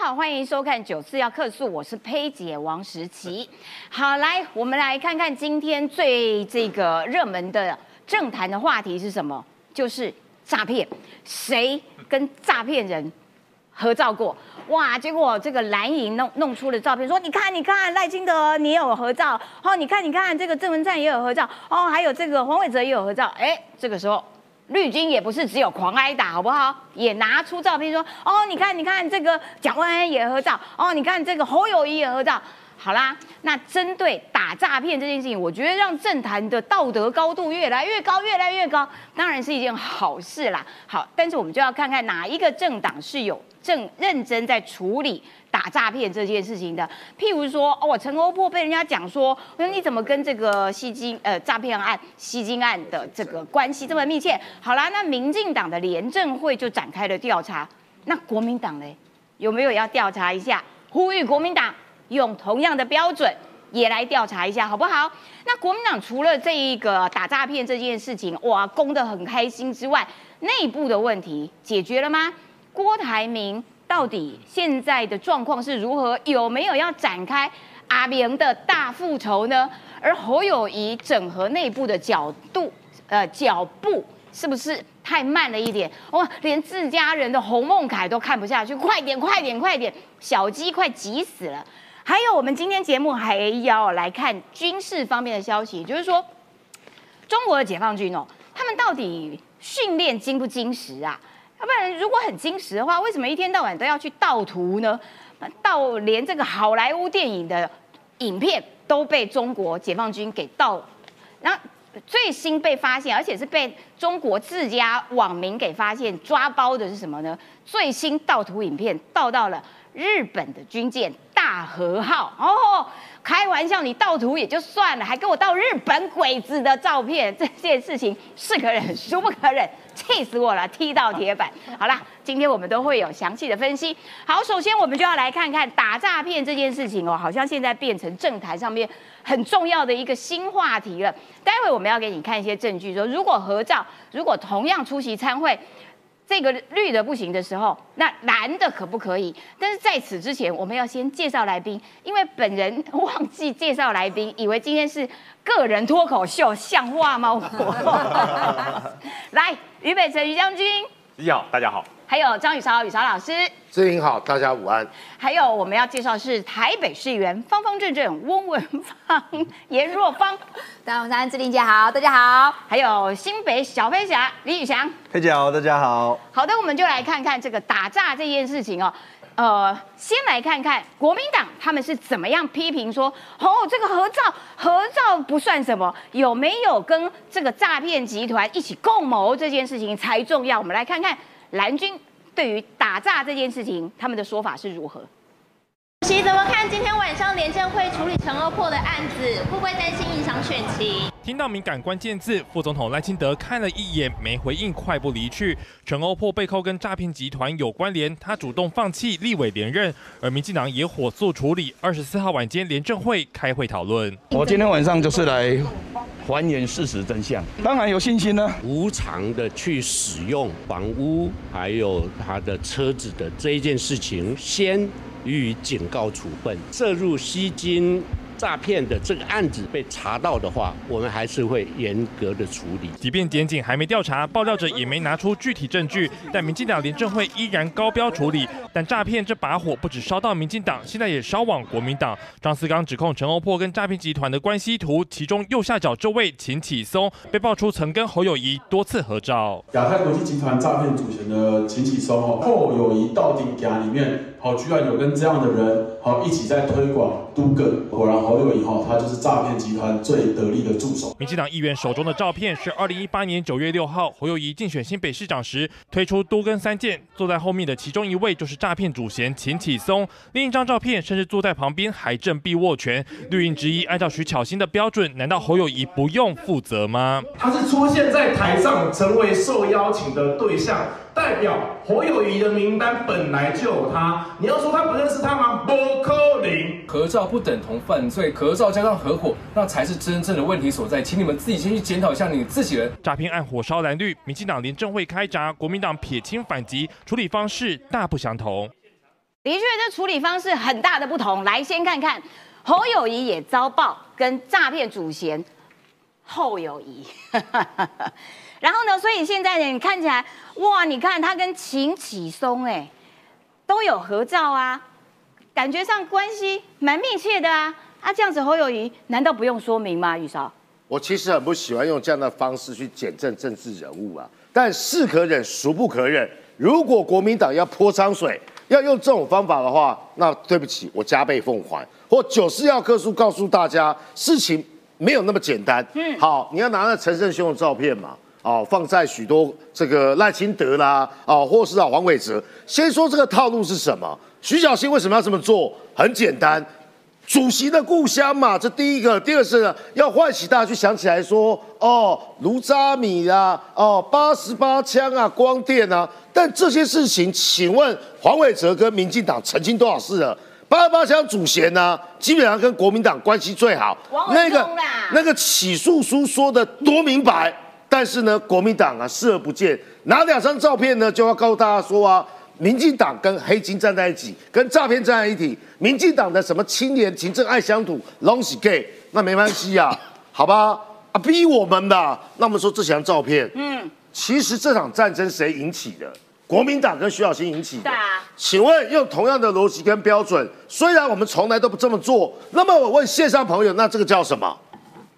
好，欢迎收看《九次要客诉》，我是佩姐王时琪。好，来，我们来看看今天最这个热门的政坛的话题是什么？就是诈骗，谁跟诈骗人合照过？哇！结果这个蓝营弄弄出了照片，说你看，你看赖清德你有合照，哦，你看，你看这个郑文灿也有合照，哦，还有这个黄伟哲也有合照。哎，这个时候。绿军也不是只有狂挨打，好不好？也拿出照片说：“哦，你看，你看这个蒋万安也合照，哦，你看这个侯友谊也合照。”好啦，那针对打诈骗这件事情，我觉得让政坛的道德高度越来越高，越来越高，当然是一件好事啦。好，但是我们就要看看哪一个政党是有正认真在处理。打诈骗这件事情的，譬如说，哦，陈欧珀被人家讲说，我说你怎么跟这个吸金呃诈骗案、吸金案的这个关系这么密切？好啦，那民进党的廉政会就展开了调查，那国民党呢，有没有要调查一下？呼吁国民党用同样的标准也来调查一下，好不好？那国民党除了这一个打诈骗这件事情，哇，攻得很开心之外，内部的问题解决了吗？郭台铭。到底现在的状况是如何？有没有要展开阿明的大复仇呢？而侯友谊整合内部的角度，呃，脚步是不是太慢了一点？哇，连自家人的洪孟凯都看不下去，快点，快点，快点！小鸡快急死了。还有，我们今天节目还要来看军事方面的消息，就是说，中国的解放军哦，他们到底训练精不精实啊？要不然，如果很矜持的话，为什么一天到晚都要去盗图呢？盗连这个好莱坞电影的影片都被中国解放军给盗。然后最新被发现，而且是被中国自家网民给发现抓包的是什么呢？最新盗图影片盗到了日本的军舰大和号哦。开玩笑，你盗图也就算了，还给我盗日本鬼子的照片，这件事情是可忍，孰不可忍？气死我了，踢到铁板。好啦，今天我们都会有详细的分析。好，首先我们就要来看看打诈骗这件事情哦，好像现在变成政坛上面很重要的一个新话题了。待会我们要给你看一些证据，说如果合照，如果同样出席参会。这个绿的不行的时候，那蓝的可不可以？但是在此之前，我们要先介绍来宾，因为本人忘记介绍来宾，以为今天是个人脱口秀，像话吗？我 来，于北辰于将军，你好，大家好。还有张雨韶，雨韶老师，志玲好，大家午安。还有我们要介绍是台北市议员方方正正翁文芳、颜若芳，大家午安，志玲姐好，大家好。还有新北小飞侠李宇翔，佩姐好，大家好。好的，我们就来看看这个打诈这件事情哦。呃，先来看看国民党他们是怎么样批评说，哦，这个合照合照不算什么，有没有跟这个诈骗集团一起共谋这件事情才重要。我们来看看。蓝军对于打诈这件事情，他们的说法是如何？主席怎么看今天晚上廉政会处理陈欧破的案子，会不会担心影响选情？听到敏感关键字，副总统赖清德看了一眼，没回应，快步离去。陈欧破被扣跟诈骗集团有关联，他主动放弃立委连任，而民进党也火速处理。二十四号晚间廉政会开会讨论。我今天晚上就是来。还原事实真相，当然有信心呢。无偿的去使用房屋，还有他的车子的这一件事情，先予以警告处分，涉入吸金。诈骗的这个案子被查到的话，我们还是会严格的处理。即便检警还没调查，爆料者也没拿出具体证据，但民进党廉政会依然高标处理。但诈骗这把火不止烧到民进党，现在也烧往国民党。张思刚指控陈欧破跟诈骗集团的关系图，其中右下角这位秦启松被爆出曾跟侯友谊多次合照。亚太国际集团诈骗主嫌的秦启松哦，侯友谊到底家里面。好，居然有跟这样的人好一起在推广都更，果然侯友宜哈，他就是诈骗集团最得力的助手。民进党议员手中的照片是二零一八年九月六号，侯友谊竞选新北市长时推出多根三件，坐在后面的其中一位就是诈骗主嫌秦启松，另一张照片甚至坐在旁边还振臂握拳。绿营之一按照徐巧芯的标准，难道侯友谊不用负责吗？他是出现在台上，成为受邀请的对象。代表侯友谊的名单本来就有他，你要说他不认识他吗？不可能。合照不等同犯罪，合照加上合伙，那才是真正的问题所在。请你们自己先去检讨一下你自己人。诈骗案火烧蓝绿，民进党廉政会开闸，国民党撇清反击，处理方式大不相同。的确，这处理方式很大的不同。来，先看看侯友谊也遭报跟诈骗主嫌后友谊。然后呢，所以现在呢你看起来，哇，你看他跟秦启松哎都有合照啊，感觉上关系蛮密切的啊。啊，这样子侯友谊难道不用说明吗？玉韶，我其实很不喜欢用这样的方式去检证政治人物啊，但是可忍，孰不可忍。如果国民党要泼脏水，要用这种方法的话，那对不起，我加倍奉还。或九四要克数告诉大家，事情没有那么简单。嗯，好，你要拿那陈胜兄的照片嘛，哦，放在许多这个赖清德啦，哦，或是啊黄伟哲。先说这个套路是什么？徐小新为什么要这么做？很简单。主席的故乡嘛，这第一个，第二是呢，要唤起大家去想起来说，哦，卢扎米啊，哦，八十八枪啊，光电啊，但这些事情，请问黄伟哲跟民进党澄清多少次了？八十八枪主嫌呢，基本上跟国民党关系最好，那个那个起诉书说的多明白，但是呢，国民党啊视而不见，拿两张照片呢，就要告诉大家说啊。民进党跟黑金站在一起，跟诈骗站在一起。民进党的什么青年勤政爱乡土，拢是 gay，那没关系呀，好吧？啊，逼我们的。那我们说这张照片，嗯，其实这场战争谁引起的？国民党跟徐小新引起的。对啊。请问用同样的逻辑跟标准，虽然我们从来都不这么做，那么我问线上朋友，那这个叫什么？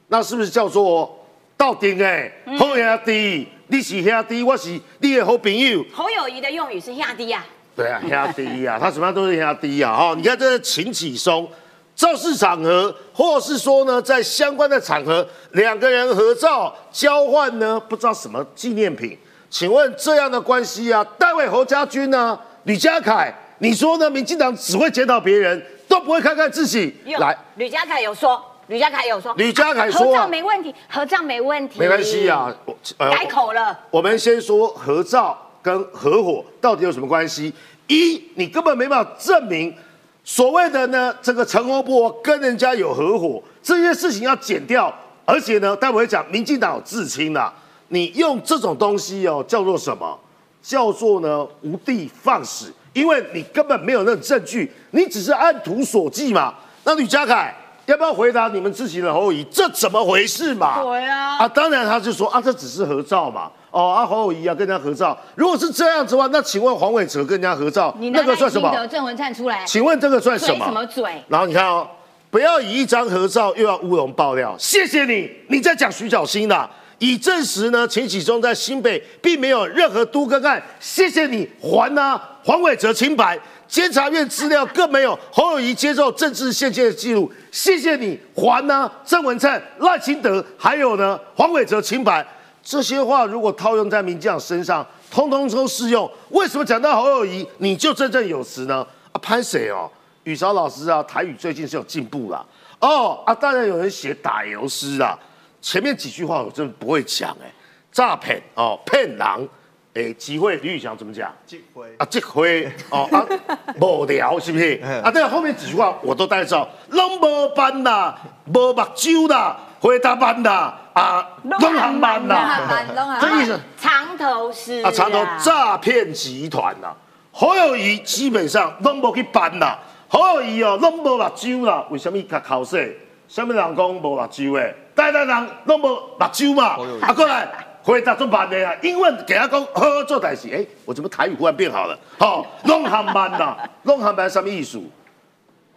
那是不是叫做到顶哎？后压低。你是兄弟，我是你的好朋友。侯友谊的用语是兄弟啊。对啊，兄弟啊，他什么样都是兄弟啊。哈，你看这秦启松，造势场合，或是说呢，在相关的场合，两个人合照交换呢，不知道什么纪念品。请问这样的关系啊，戴伟侯家军呢，吕家凯，你说呢？民进党只会检讨别人，都不会看看自己。来，吕家凯有说。吕家凯有说，吕家凯说合照没问题，合照没问题，没关系啊，我改口了。我们先说合照跟合伙到底有什么关系？一，你根本没办法证明所谓的呢这个陈欧波跟人家有合伙，这些事情要剪掉。而且呢，待会会讲民进党有自清的，你用这种东西哦叫做什么？叫做呢无地放矢，因为你根本没有那种证据，你只是按图索骥嘛。那吕家凯。要不要回答你们自己的侯友谊？这怎么回事嘛？对啊，啊，当然他就说啊，这只是合照嘛。哦，啊，侯友谊啊，跟人家合照。如果是这样子的话，那请问黄伟哲跟人家合照，那个算什么？郑文灿出来，请问这个算什么？什么嘴？然后你看哦，不要以一张合照又要乌龙爆料。谢谢你，你在讲徐小新的，已证实呢，秦启忠在新北并没有任何都更案。谢谢你还啊，黄伟哲清白。监察院资料更没有侯友谊接受政治献金的记录，谢谢你还呢？郑文灿、赖清德，还有呢？黄伟哲清白，这些话如果套用在民进党身上，通通都适用。为什么讲到侯友谊你就振振有词呢？啊，潘谁哦？宇韶老师啊，台语最近是有进步了哦。啊，当然有人写打油诗啊，前面几句话我真的不会讲哎，诈骗哦，骗人。诶，机会李宇翔怎么讲？机会啊，机会哦啊，无聊是不是？啊，对，后面几句话我都带着，拢无班啦，无目睭啦，回答班啦，啊，拢航班啦，这意思。长头是啊，长头诈骗集团呐，侯友谊基本上拢无去办啦，侯友谊哦，拢无目睭啦，为什么卡考试？什么人讲无目睭诶？台湾人拢无目睭嘛？啊，过来。回答做慢的啊，英文给他讲好做代事，哎，我怎么台语忽然变好了？好，弄航班呐，弄航班什么艺术？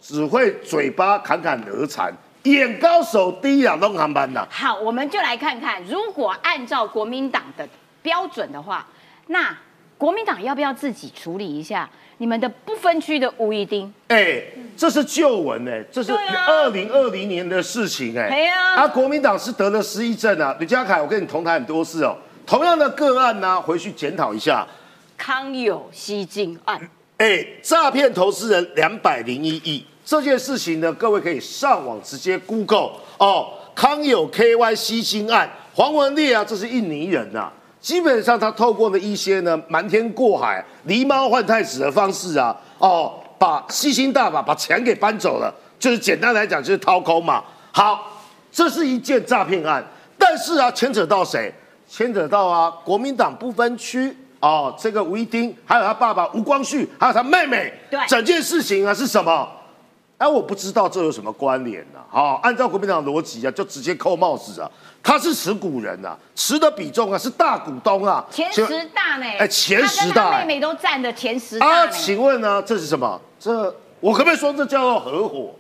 只会嘴巴侃侃而谈，眼高手低啊，弄航班呐。好，我们就来看看，如果按照国民党的标准的话，那国民党要不要自己处理一下？你们的不分区的吴一丁，哎，这是旧闻哎，这是二零二零年的事情哎，对啊，啊，国民党是得了失忆症啊，吕家凯，我跟你同台很多次哦，同样的个案呢，回去检讨一下，康有吸金案，哎，诈骗投资人两百零一亿。这件事情呢，各位可以上网直接 Google 哦，康有 KY 吸金案，黄文烈啊，这是印尼人呐。基本上，他透过了一些呢瞒天过海、狸猫换太子的方式啊，哦，把吸星大法把钱给搬走了，就是简单来讲就是掏空嘛。好，这是一件诈骗案，但是啊，牵扯到谁？牵扯到啊，国民党不分区哦，这个吴一丁，还有他爸爸吴光绪，还有他妹妹，对整件事情啊是什么？哎，我不知道这有什么关联呢、好、按照国民党的逻辑啊，就直接扣帽子啊。他是持股人啊，持的比重啊是大股东啊，前十大呢？哎前十大妹妹都占的前十大。请问呢，这是什么？这我可不可以说这叫做合伙？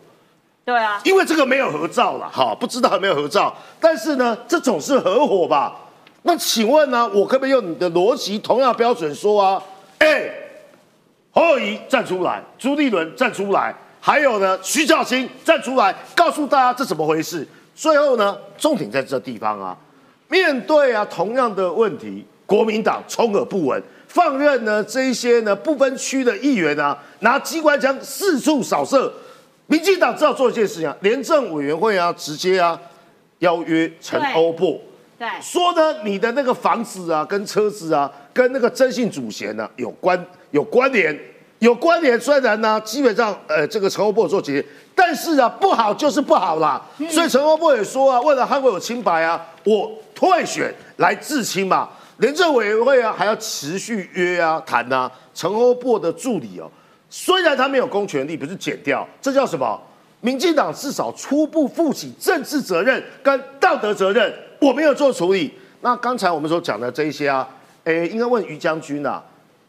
对啊，因为这个没有合照了，哈，不知道有没有合照，但是呢，这种是合伙吧？那请问呢，我可不可以用你的逻辑同样标准说啊？哎，侯友谊站出来，朱立伦站出来，还有呢，徐小清站出来，告诉大家这怎么回事？最后呢，重点在这地方啊，面对啊同样的问题，国民党充耳不闻，放任呢这一些呢不分区的议员啊，拿机关枪四处扫射。民进党只好做一件事情啊，廉政委员会啊，直接啊邀约陈欧珀，对，说呢你的那个房子啊，跟车子啊，跟那个征信主嫌呢、有关有关联，有关联。虽然呢，基本上呃这个陈欧珀做解决，但是啊不好就是不好啦。所以陈欧波也说啊，为了捍卫我清白啊，我退选来自清嘛。廉政委员会啊还要持续约啊谈啊，陈欧波的助理哦。虽然他没有公权力，不是减掉，这叫什么？民进党至少初步负起政治责任跟道德责任，我没有做处理。那刚才我们所讲的这一些啊，诶，应该问于将军啊，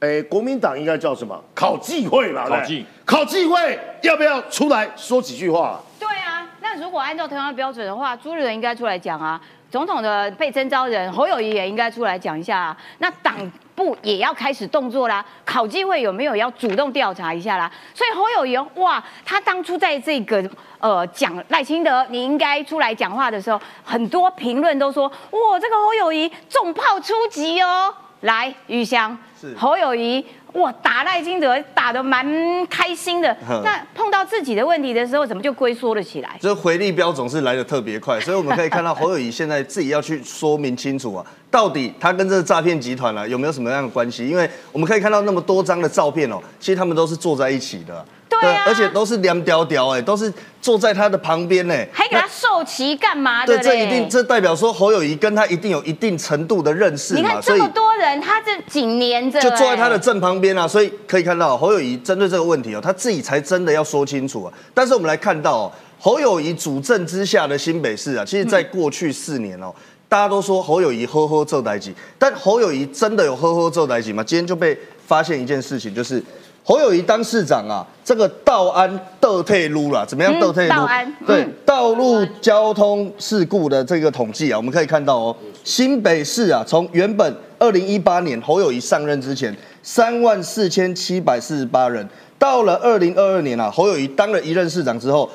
诶，国民党应该叫什么？考纪会吧？考纪，考纪会要不要出来说几句话？对啊，那如果按照同样的标准的话，朱立伦应该出来讲啊，总统的被征召人侯友谊也应该出来讲一下啊。那党部也要开始动作啦，考纪会有没有要主动调查一下啦？所以侯友谊哦哇，他当初在这个呃讲赖清德你应该出来讲话的时候，很多评论都说哇，这个侯友谊重炮出击哦。来，玉香是侯友谊哇打赖金德打得蛮开心的，那碰到自己的问题的时候，怎么就龟缩了起来？这回力标总是来的特别快，所以我们可以看到侯友谊现在自己要去说明清楚啊，到底他跟这个诈骗集团啊有没有什么样的关系？因为我们可以看到那么多张的照片哦，其实他们都是坐在一起的，对啊而且都是凉屌屌哎，都是坐在他的旁边呢，还给他授旗干嘛的对，这一定这代表说侯友谊跟他一定有一定程度的认识嘛，你看这么多人，他这紧黏着、就坐在他的哎正旁边啊，所以可以看到侯友谊针对这个问题哦，他自己才真的要说清楚啊。但是我们来看到哦，侯友谊主政之下的新北市啊，其实在过去四年哦，大家都说侯友谊呵呵做代级，但侯友谊真的有呵呵做代级吗？今天就被发现一件事情，就是侯友谊当市长啊，这个道安德退路啦，怎么样嗯德退路？道安对嗯，道路交通事故的这个统计啊，我们可以看到哦，新北市啊，从原本二零一八年侯友谊上任之前，三万四千七百四十八人，到了二零二二年啊，侯友谊当了一任市长之后，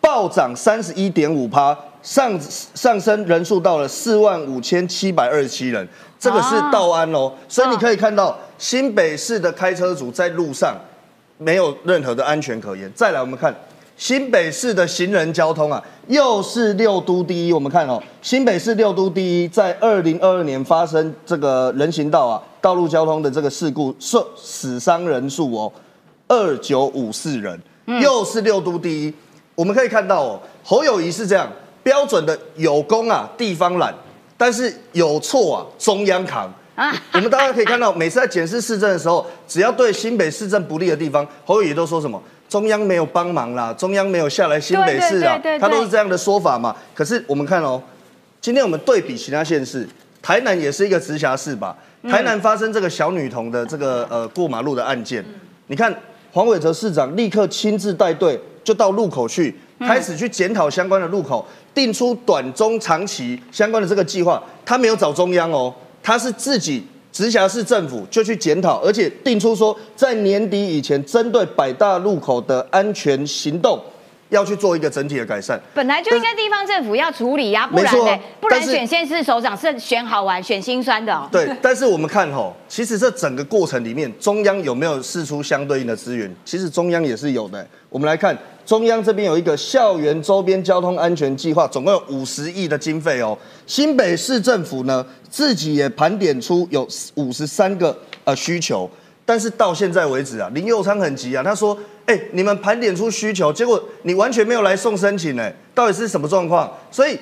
暴涨三十一点五趴，上上升人数到了四万五千七百二十七人，这个是道安哦，所以你可以看到新北市的开车族在路上没有任何的安全可言。再来，我们看新北市的行人交通啊，又是六都第一。我们看哦，新北市六都第一，在二零二二年发生这个人行道啊道路交通的这个事故，受死伤人数哦二九五四人，又是六都第一。我们可以看到哦，侯友谊是这样标准的有功啊地方懒，但是有错啊中央扛。啊我们大家可以看到，每次在检视市政的时候，只要对新北市政不利的地方，侯友宜都说什么中央没有帮忙啦，中央没有下来新北市啊他都是这样的说法嘛。可是我们看哦，今天我们对比其他县市，台南也是一个直辖市吧？台南发生这个小女童的这个呃过马路的案件，你看黄伟哲市长立刻亲自带队就到路口去，开始去检讨相关的路口，定出短中长期相关的这个计划。他没有找中央哦，他是自己直辖市政府就去检讨，而且定出说在年底以前，针对百大路口的安全行动。要去做一个整体的改善，本来就应该地方政府要处理呀、不然呢？不然选县市首长是选好玩、选心酸的哦。对，但是我们看吼，其实这整个过程里面，中央有没有释出相对应的资源？其实中央也是有的。我们来看，中央这边有一个校园周边交通安全计划，总共有五十亿的经费哦。新北市政府呢，自己也盘点出有五十三个呃需求，但是到现在为止啊，林佑昌很急啊，他说：“哎、你们盘点出需求，结果你完全没有来送申请，哎，到底是什么状况？”所以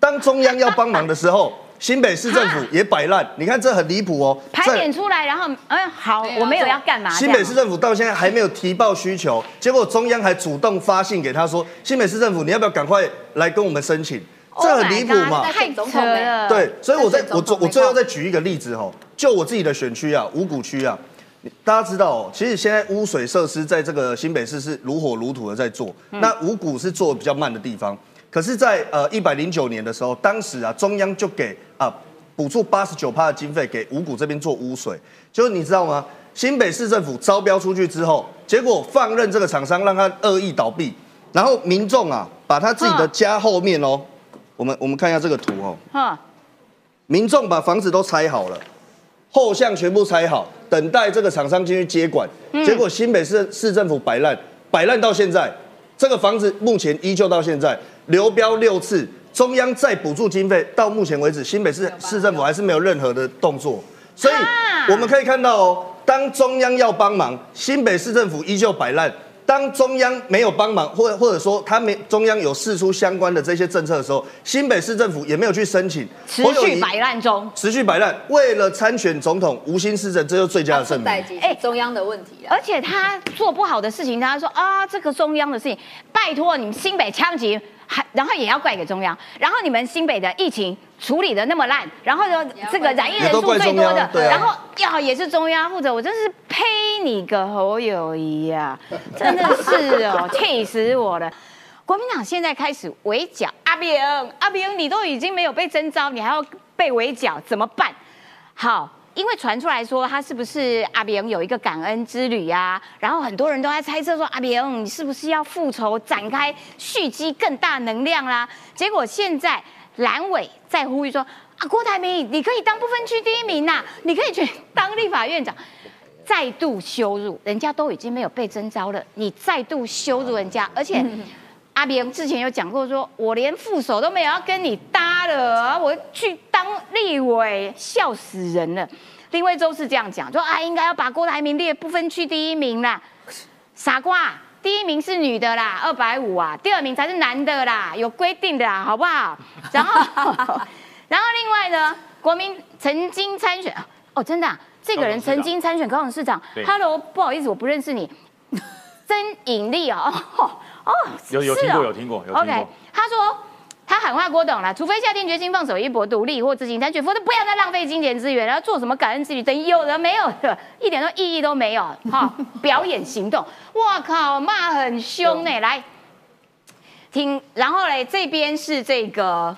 当中央要帮忙的时候，新北市政府也摆烂，你看这很离谱哦。盘点出来，然后嗯好，我没有要干嘛。新北市政府到现在还没有提报需求，结果中央还主动发信给他说，新北市政府你要不要赶快来跟我们申请？这很离谱嘛，太扯了。对，所以我在我最我最后再举一个例子哦，就我自己的选区啊，五股区啊。大家知道哦，其实现在污水设施在这个新北市是如火如荼的在做，那五股是做的比较慢的地方。可是，在呃一百零九年的时候，当时啊中央就给啊补助八十九趴的经费给五股这边做污水，就是你知道吗？新北市政府招标出去之后，结果放任这个厂商让他恶意倒闭，然后民众啊把他自己的家后面哦，我们我们看一下这个图哦，哈民众把房子都拆好了。后巷全部拆好，等待这个厂商进去接管。结果新北市市政府摆烂，摆烂到现在，这个房子目前依旧到现在流标六次，中央再补助经费，到目前为止新北市市政府还是没有任何的动作。所以我们可以看到哦，当中央要帮忙，新北市政府依旧摆烂。当中央没有帮忙，或或者说他没中央有释出相关的这些政策的时候，新北市政府也没有去申请，持续摆烂中，持续摆烂，为了参选总统无心施政，这就最佳的证明。哎，中央的问题而且他做不好的事情，他说啊，这个中央的事情，拜托你们新北枪击。还然后也要怪给中央，然后你们新北的疫情处理的那么烂，然后呢这个染疫人数最多的，然后要也是中央负责，我真是呸你个侯友谊呀，真的是哦，气死我了！国民党现在开始围剿阿扁，阿扁你都已经没有被征召，你还要被围剿，怎么办？好。因为传出来说他是不是阿扁有一个感恩之旅呀？然后很多人都在猜测说阿扁你是不是要复仇，展开蓄积更大能量啦？结果现在蓝委在呼吁说啊，郭台铭你可以当不分区第一名呐，你可以去当立法院长，再度羞辱人家都已经没有被征召了，你再度羞辱人家，而且。阿扁之前有讲过，说我连副手都没有要跟你搭了，我去当立委，笑死人了。林威洲是这样讲，说啊，应该要把郭台铭列不分区第一名啦。傻瓜，第一名是女的啦，二百五啊，第二名才是男的啦，有规定的啦，好不好？然后，然后另外呢，国民曾经参选哦，真的，这个人曾经参选高雄市长。Hello，不好意思，我不认识你，曾引力哦。哦，有有听过有听过有听过。他说他喊话郭董了，除非下定决心放手一搏独立或自行参选，否则不要再浪费金钱资源，然后做什么感恩之旅，等有的没有的，一点都意义都没有。哈，表演行动，哇靠，骂很凶呢。来听，然后嘞，这边是这个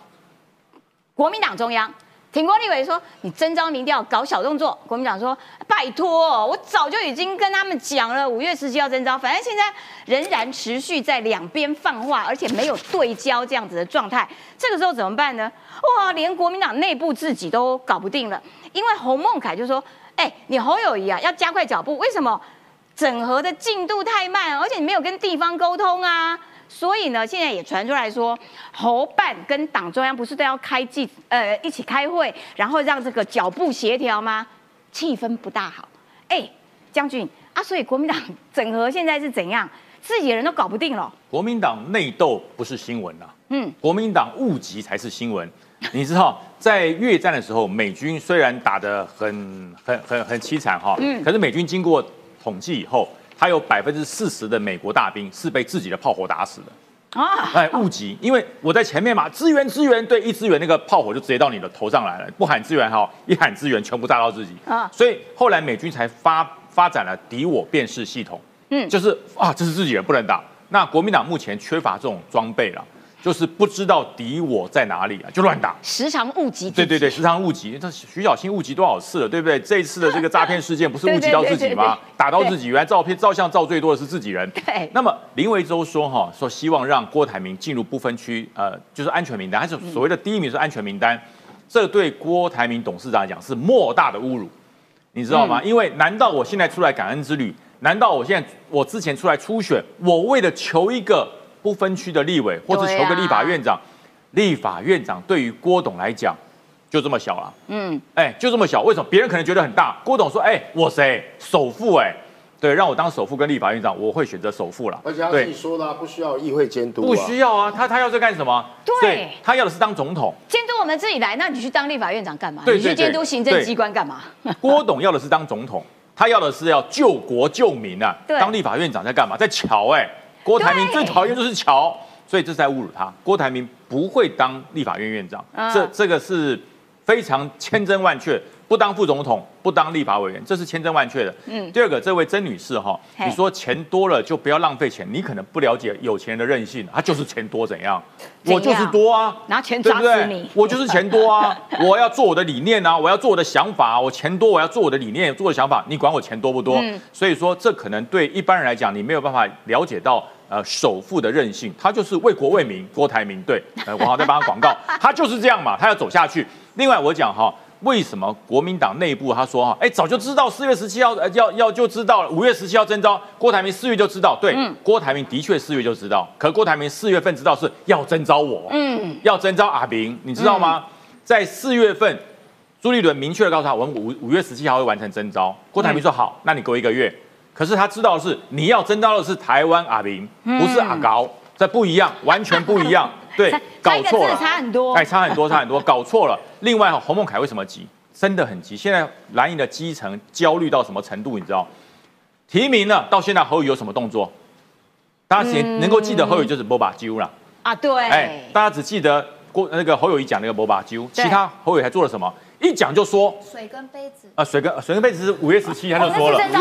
国民党中央。挺郭立伟说：“你征召民调搞小动作。”国民党说：“拜托，我早就已经跟他们讲了，五月十七号征召，反正现在仍然持续在两边放话，而且没有对焦这样子的状态。这个时候怎么办呢？哇，连国民党内部自己都搞不定了，因为洪孟凯就说：‘哎，你侯友谊啊，要加快脚步，为什么整合的进度太慢，而且你没有跟地方沟通啊？’”所以呢，现在也传出来说，侯办跟党中央不是都要开记呃一起开会，然后让这个脚步协调吗？气氛不大好。哎，将军啊，所以国民党整合现在是怎样？自己人都搞不定了。国民党内斗不是新闻呐，嗯，国民党误击才是新闻。你知道，在越战的时候，美军虽然打得很很很很凄惨哈，嗯，可是美军经过统计以后。他有百分之四十的美国大兵是被自己的炮火打死的啊！哎，误击，因为我在前面嘛，支援支援，对，一支援那个炮火就直接到你的头上来了，不喊支援哈，一喊支援全部炸到自己啊！所以后来美军才发发展了敌我辨识系统，嗯，就是啊，这是自己人不能打。那国民党目前缺乏这种装备了。就是不知道敌我在哪里啊，就乱打，时常误击。对对对，时常误击。这徐小新误击多少次了，对不对？这一次的这个诈骗事件不是误击到自己吗？打到自己，原来照片照相照最多的是自己人。对。那么林维洲说哈，说希望让郭台铭进入不分区，呃，就是安全名单，还是所谓的第一名是安全名单。这对郭台铭董事长来讲是莫大的侮辱，你知道吗？因为难道我现在出来感恩之旅？难道我现在我之前出来初选，我为了求一个？不分区的立委，或者求个立法院长，立法院长对于郭董来讲就这么小了。嗯，哎，就这么小，为什么？别人可能觉得很大。郭董说：“哎，我谁首富？哎，对，让我当首富跟立法院长，我会选择首富了。而且他自己说的，不需要议会监督，不需要啊。他他要在干什么？对，他要的是当总统，监督我们自己来。那你去当立法院长干嘛？对你去监督行政机关干嘛？郭董要的是当总统，他要的是要救国救民啊。当立法院长在干嘛？在瞧哎。郭台铭最讨厌就是瞧，所以这是在侮辱他。郭台铭不会当立法院院长，这这个是非常千真万确。不当副总统，不当立法委员，这是千真万确的。嗯，第二个，这位曾女士哈，你说钱多了就不要浪费钱，你可能不了解有钱人的任性，他就是钱多怎样？我就是多啊，拿钱砸死你。我就是钱多啊，我要做我的理念啊，我要做我的想法，我钱多，我要做我的理念，做的想法，你管我钱多不多？所以说，这可能对一般人来讲，你没有办法了解到呃首富的任性，他就是为国为民，郭台铭对，我好在帮他广告，他就是这样嘛，他要走下去。另外我讲哈。为什么国民党内部他说哈，哎，早就知道四月十七号要要就知道五月十七号征召郭台铭四月就知道，对，郭台铭的确四月就知道，可郭台铭四月份知道是要征召我，嗯，要征召阿明，你知道吗？在四月份，朱立伦明确的告诉他，我们五五月十七号会完成征召，郭台铭说好，那你给我一个月，可是他知道的是你要征召的是台湾阿明，不是阿高，这不一样，完全不一样。对，搞错了，差很多，哎，差很多，差很多，搞错了。另外，洪孟凯为什么急？真的很急。现在蓝营的基层焦虑到什么程度？你知道？提名了，到现在侯宇有什么动作？大家能能够记得侯宇就是波把揪了啊？对，哎，大家只记得郭那个侯友谊讲那个波把揪，其他侯宇还做了什么？一讲就说水跟杯子啊，水跟水跟杯子是五月十七他就说了，对，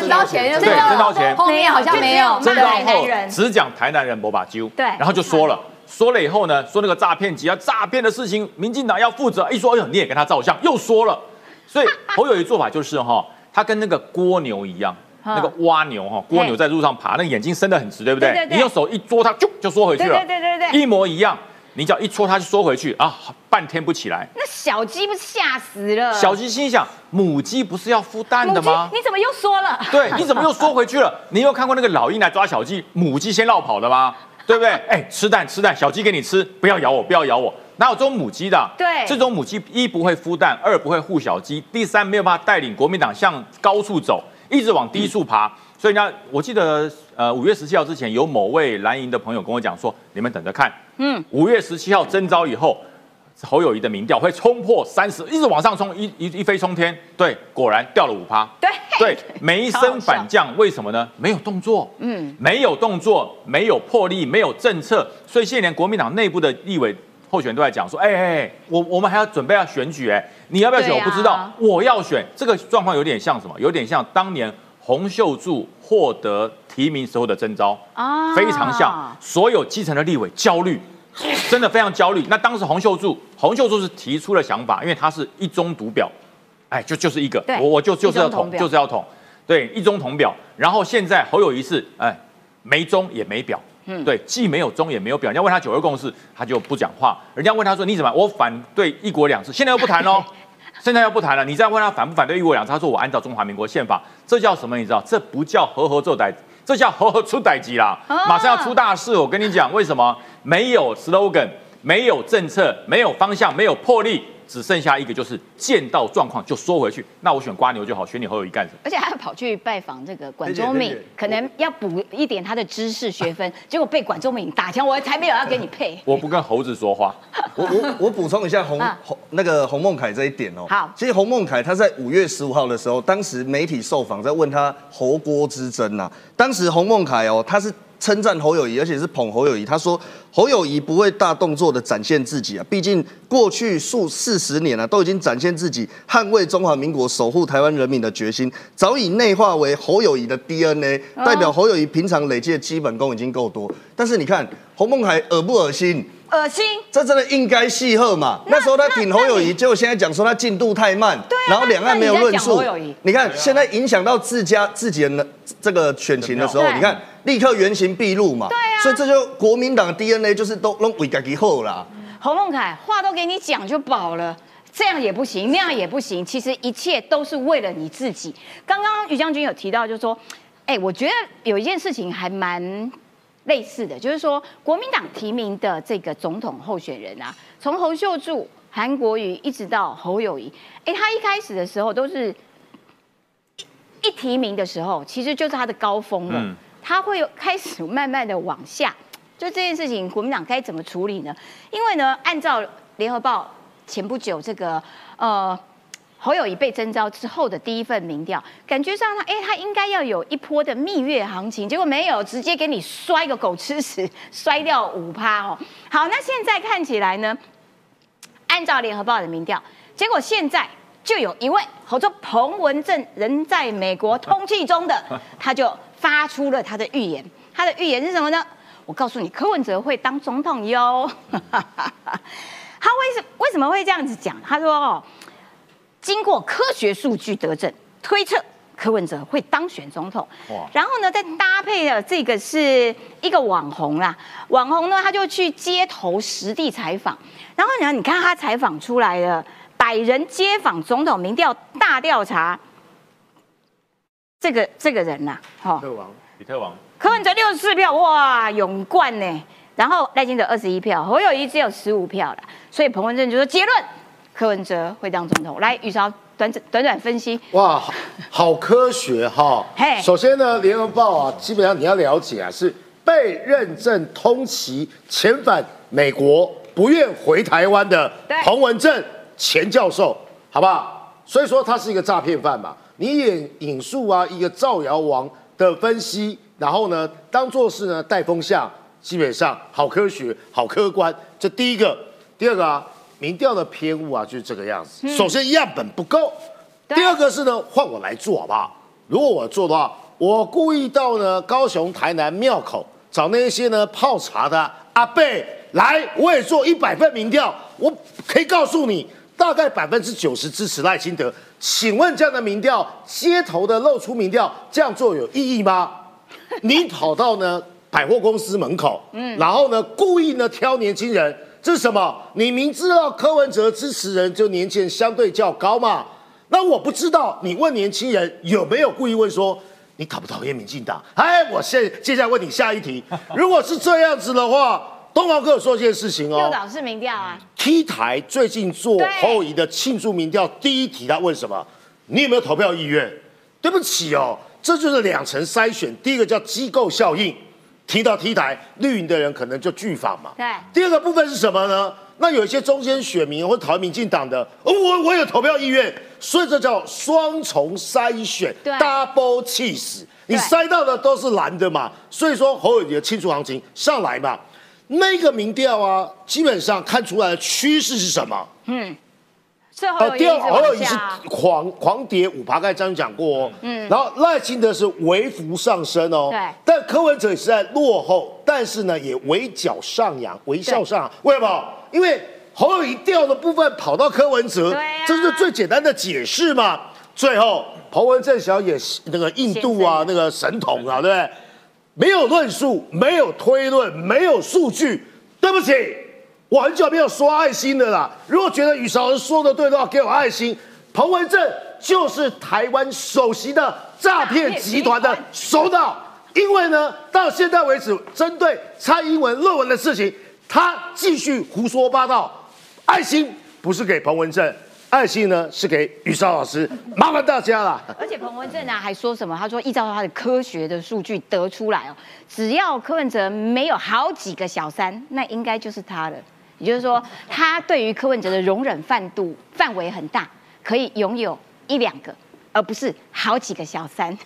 征召前，对，征召前，后面好像没有，征召后只讲台南人波把揪，对，然后就说了。说了以后呢，说那个诈骗集啊，诈骗的事情，民进党要负责。一说，哎呦，你也跟他照相，又说了。所以侯友谊做法就是哈，他跟那个蜗牛一样，那个蜗牛哈，蜗牛在路上爬，那个眼睛伸得很直，对不对？你用手一捉它，就就缩回去了。对对对对，一模一样。你只要一戳它，就缩回去啊，半天不起来。那小鸡不是吓死了？小鸡心想，母鸡不是要孵蛋的吗？你怎么又缩了？对，你怎么又缩回去了？你有看过那个老鹰来抓小鸡，母鸡先绕跑的吗？对不对？哎，吃蛋吃蛋，小鸡给你吃，不要咬我，不要咬我。哪有这种母鸡的？对，这种母鸡一不会孵蛋，二不会护小鸡，第三没有办法带领国民党向高处走，一直往低处爬。所以呢，我记得呃五月十七号之前，有某位蓝营的朋友跟我讲说，你们等着看，嗯，五月十七号征召以后。侯友谊的民调会冲破三十，一直往上冲，一一一飞冲天。对，果然掉了五趴。对对，没升反降，为什么呢？没有动作，嗯，没有动作，没有魄力，没有政策，所以现在连国民党内部的立委候选人都在讲说，哎哎，我我们还要准备要选举，哎，你要不要选？我不知道，我要选。这个状况有点像什么？有点像当年洪秀柱获得提名时候的征召啊，非常像，所有基层的立委焦虑。真的非常焦虑。那当时洪秀柱，洪秀柱是提出了想法，因为他是一中独表，哎，就就是一个，我我就就是要统，就是要统，对，一中统表。然后现在侯友谊是，哎，没中也没表，嗯，对，既没有中也没有表。人家问他九二共识，他就不讲话。人家问他说你怎么？我反对一国两制，现在又不谈喽，现在又不谈了。你再问他反不反对一国两制，他说我按照中华民国宪法，这叫什么？你知道？这不叫和和作歹。这叫和和出歹机啦，马上要出大事。我跟你讲，为什么没有 slogan，没有政策，没有方向，没有魄力？只剩下一个，就是见到状况就缩回去。那我选瓜牛就好，选你侯友谊干什么？而且还要跑去拜访这个管中敏，可能要补一点他的知识学分。结果被管中敏打枪，我才没有要给你配。我不跟猴子说话。我我我补充一下洪洪那个洪孟凯这一点哦。好，其实洪孟凯他在五月十五号的时候，当时媒体受访在问他侯郭之争呐。当时洪孟凯哦，他是。称赞侯友谊，而且是捧侯友谊。他说侯友谊不会大动作的展现自己啊，毕竟过去数四十年了，都已经展现自己捍卫中华民国、守护台湾人民的决心，早已内化为侯友谊的 DNA，代表侯友谊平常累积的基本功已经够多。但是你看侯孟海恶不恶心？恶心，这真的应该戏贺嘛？那时候他挺侯友谊，结果现在讲说他进度太慢对，然后两岸没有论述。你看现在影响到自家自己的这个选情的时候，你看立刻原形毕露嘛。对啊，所以这就国民党的 DNA 就是都弄为自己好啦。侯孟凯话都给你讲就饱了，这样也不行，那样也不行，其实一切都是为了你自己。刚刚于将军有提到，就是说，哎，我觉得有一件事情还蛮。类似的，就是说，国民党提名的这个总统候选人啊，从侯秀柱、韩国瑜一直到侯友谊，哎，他一开始的时候都是一提名的时候，其实就是他的高峰了，嗯他会有开始慢慢的往下。就这件事情，国民党该怎么处理呢？因为呢，按照联合报前不久这个呃侯友谊被征召之后的第一份民调，感觉上他哎他应该要有一波的蜜月行情，结果没有，直接给你摔个狗吃屎，摔掉五趴哦。好，那现在看起来呢，按照联合报的民调，结果现在就有一位好说彭文正人在美国通气中的，他就发出了他的预言。他的预言是什么呢？我告诉你，柯文哲会当总统哟。他为什为什么会这样子讲？他说哦，经过科学数据得证，推测柯文哲会当选总统。哇。然后呢，再搭配的这个是一个网红啦，网红呢他就去街头实地采访，然后呢，你看他采访出来的百人街访总统民调大调查，这个这个人呐、哈、特王比特王。柯文哲六十四票，哇，勇冠呢。然后赖清德二十一票，侯友谊只有十五票了，所以彭文正就说结论，柯文哲会当总统。来，宇韶短短短分析，哇，好好科学哈嘿！首先呢，《联合报》啊，基本上你要了解啊，是被认证通缉遣返美国，不愿回台湾的彭文正前教授，好不好？所以说他是一个诈骗犯嘛。你引引述啊一个造谣王的分析，然后呢当做是呢带风向，基本上好科学、好客观。这第一个，第二个啊，民调的偏误啊就是这个样子。首先样本不够，第二个是呢换我来做好不好？如果我做的话，我故意到呢高雄、台南、庙口找那些呢泡茶的阿贝来，我也做一百份民调，我可以告诉你，大概百分之九十支持赖清德。请问这样的民调，街头的露出民调，这样做有意义吗？你跑到呢百货公司门口，嗯，然后呢故意呢挑年轻人，这是什么？你明知道柯文哲支持人就年纪人相对较高嘛？那我不知道，你问年轻人有没有故意问说你讨不讨厌民进党？哎，我现接下来问你下一题，如果是这样子的话，东华哥有说一件事情哦，诱导式民调啊，T 台最近做后移的庆祝民调，第一题他问什么？你有没有投票意愿？对不起哦，这就是两层筛选。第一个叫机构效应，提到 T 台绿营的人可能就拒访嘛。对第二个部分是什么呢？那有一些中间选民或讨厌民进党的，哦我我有投票意愿，所以这叫双重筛选，double 气死。你对筛到的都是蓝的嘛，所以说侯友谊的清除行情上来嘛。那个民调啊，基本上看出来的趋势是什么？是侯友谊第二侯友谊是狂狂跌五趴，刚才张讲过哦。嗯，然后赖清德是微幅上升哦。对但柯文哲也是在落后，但是呢也微角上扬，微笑上扬。为什么？因为侯友谊掉的部分跑到柯文哲，这是最简单的解释嘛。最后彭文正小也是那个印度啊那个神童啊，对不对？没有论述，没有推论，没有数据。对不起，我很久没有刷爱心的啦。如果觉得宇韶老师说的对的话，给我爱心。彭文正就是台湾首席的诈骗集团的首脑，因为呢，到现在为止，针对蔡英文论文的事情，他继续胡说八道。爱心不是给彭文正，爱心呢是给宇韶老师，麻烦大家啦。而且彭文正啊还说什么？他说依照他的科学的数据得出来哦，只要柯文哲没有好几个小三，那应该就是他了。也就是说，他对于柯文哲的容忍范度范围很大，可以拥有一两个，而不是好几个小三。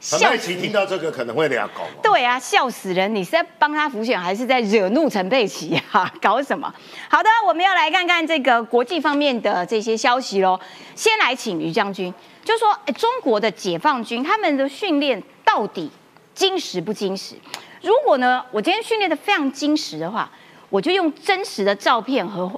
陈佩琪听到这个可能会俩狗。对啊，笑死人！你是在帮他浮选，还是在惹怒陈佩琪啊？搞什么？好的，我们要来看看这个国际方面的这些消息喽。先来请于将军，就说哎，中国的解放军他们的训练到底精实不精实？如果呢，我今天训练的非常精实的话，我就用真实的照片和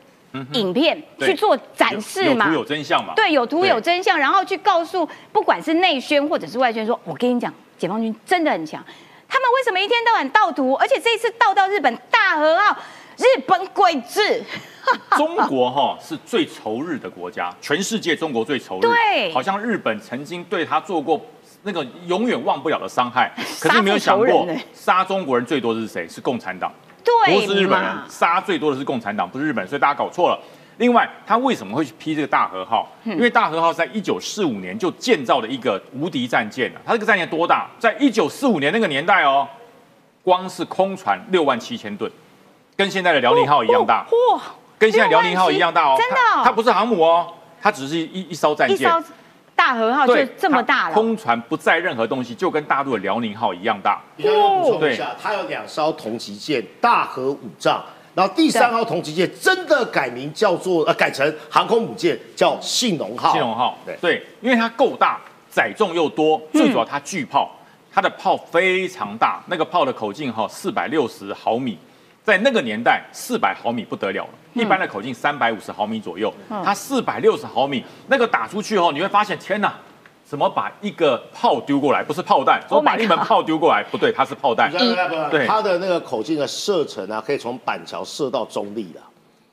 影片去做展示嘛。有图有真相嘛？对，有图有真相，然后去告诉不管是内宣或者是外宣说，我跟你讲，解放军真的很强。他们为什么一天到晚盗图？而且这一次盗到日本大和号，日本鬼子。中国哈是最仇日的国家，全世界中国最仇日。对好像日本曾经对他做过那个永远忘不了的伤害，可杀是没有想过杀中国人最多的是谁？是共产党。对不是日本人嘛，杀最多的是共产党，不是日本，所以大家搞错了。另外，他为什么会去批这个大和号？因为大和号在一九四五年就建造了一个无敌战舰了。它这个战舰多大？在一九四五年那个年代哦，光是空船六万七千吨，跟现在的辽宁号一样大。哇，跟现在辽宁号一样大哦。真的它不是航母哦，它只是一一艘战舰。大和号就，这么大了。空船不载任何东西，就跟大陆的辽宁号一样大。比较要补充一对下，它有两艘同级舰大和五丈，然后第三号同级舰真的改名叫做呃改成航空母舰，叫信浓号。信浓号，对对，因为它够大，载重又多，最主要它巨炮，它的炮非常大，那个炮的口径哈四百六十毫米，在那个年代四百毫米不得了了，一般的口径三百五十毫米左右，嗯它四百六十毫米，那个打出去后，你会发现天哪！怎么把一个炮丢过来？不是炮弹，怎么 Oh 把一门炮丢过来？不对，它是炮弹对它的那个口径的射程啊，可以从板桥射到中立的。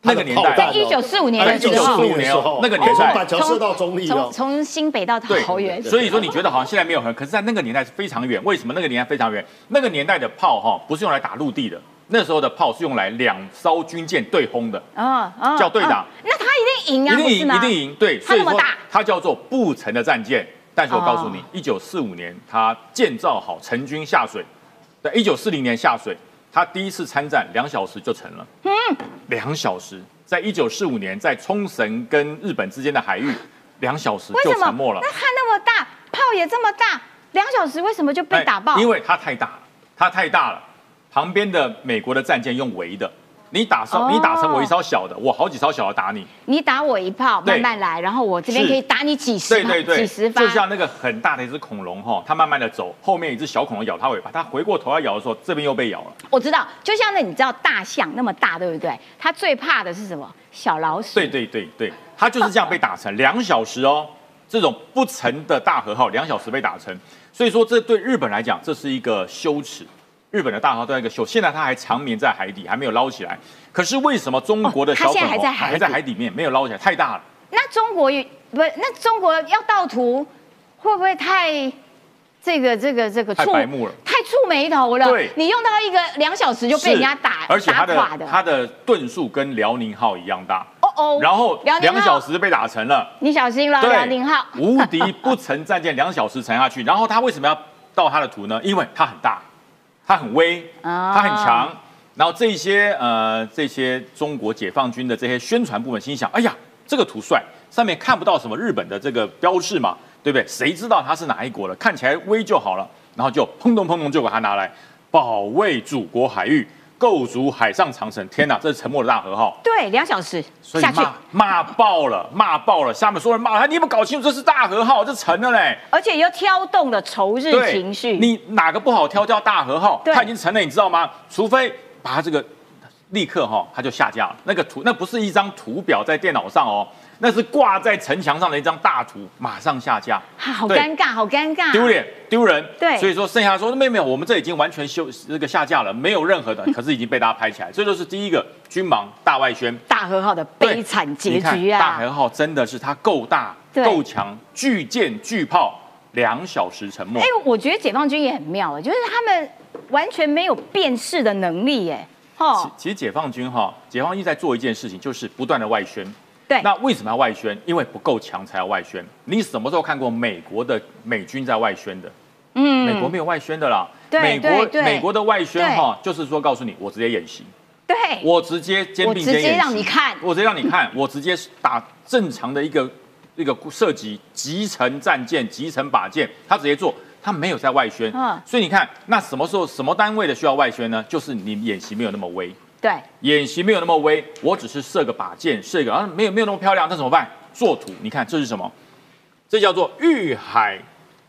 那个年代在一九四五年的时候一九四五年哦，那个年代从板桥射到中立从哦。从新北到桃园，所以说你觉得好像现在没有很，可是在那个年代是非常远。为什么那个年代非常远？那个年代的炮哈不是用来打陆地的，那时候的炮是用来两艘军舰对轰的，哦哦叫对打哦那他一定赢啊，一定赢，一定赢。对，所以说它那么大它叫做不成的战舰。但是我告诉你哦，一九四五年他建造好成军下水，在一九四零年下水，他第一次参战两小时就成了。嗯，两小时，在一九四五年在冲绳跟日本之间的海域，两小时就沉没了那。它那么大，炮也这么大，两小时为什么就被打爆？哎因为它太大了，它太大了。旁边的美国的战舰用围的，你打艘、哦你打成我一烧小的，我好几艘小的打你。你打我一炮，慢慢来，然后我这边可以打你几十发，对对对，几十发就。像那个很大的一只恐龙哈，它慢慢的走，后面一只小恐龙咬它尾巴，它回过头要咬的时候，这边又被咬了。我知道，就像那你知道大象那么大，对不对？它最怕的是什么？小老鼠。对对对对，它就是这样被打成两小时哦，这种不成的大和号两小时被打成，所以说这对日本来讲这是一个羞耻。日本的大和号都在一个秀，现在它还长眠在海底，还没有捞起来。可是为什么中国的小恐龙还在海底还在海底面没有捞起来？太大了。那中国也不，那中国要盗图会不会太这个这个这个太触白目了太触眉头了？对你用到一个两小时就被人家打而且它的。的它的吨数跟辽宁号一样大，哦哦，然后辽宁号两小时被打沉了。你小心了，对辽宁号。无敌不成战舰两小时沉下去，然后他为什么要盗他的图呢？因为它很大，它很威，啊它很强。然后这些呃这些中国解放军的这些宣传部门心想，哎呀，这个图帅，上面看不到什么日本的这个标志嘛，对不对？谁知道它是哪一国的？看起来威就好了，然后就砰咚砰咚就把它拿来保卫祖国海域，构筑海上长城。天哪，这是沉没的大和号。对，两小时所以下去，骂骂爆了，骂爆了，下面所有人骂他，你有没有搞清楚这是大和号，这沉了嘞？而且又挑动了仇日情绪。你哪个不好挑叫大和号？对它已经沉了，你知道吗？除非把它这个立刻哈，它就下架了。那个图那不是一张图表在电脑上哦，那是挂在城墙上的一张大图，马上下架。啊好对尴尬，好尴尬，丢脸丢人，对所以说剩下说没有没有，我们这已经完全修这个下架了，没有任何的，可是已经被大家拍起来，这就是第一个军盲大外宣，大和号的悲惨结局啊！大和号真的是它够大、对够强，巨舰巨炮，两小时沉没哎。，我觉得解放军也很妙啊，就是他们完全没有辨识的能力，耶，其哦，其实解放军哈，解放军在做一件事情，就是不断的外宣。对那为什么要外宣？因为不够强才要外宣。你什么时候看过美国的美军在外宣的？嗯美国没有外宣的啦。对美国对对美国的外宣哈，就是说告诉你，我直接演习，对，我直接肩并肩我直接演习让你看我直接让你看，我直接打正常的一个一个射击集成战舰、集成靶舰，他直接做，他没有在外宣。嗯所以你看，那什么时候什么单位的需要外宣呢？就是你演习没有那么威。对，演习没有那么威，我只是射个靶箭，射一个啊，没有没有那么漂亮，那怎么办？做图，你看这是什么？这叫做遇海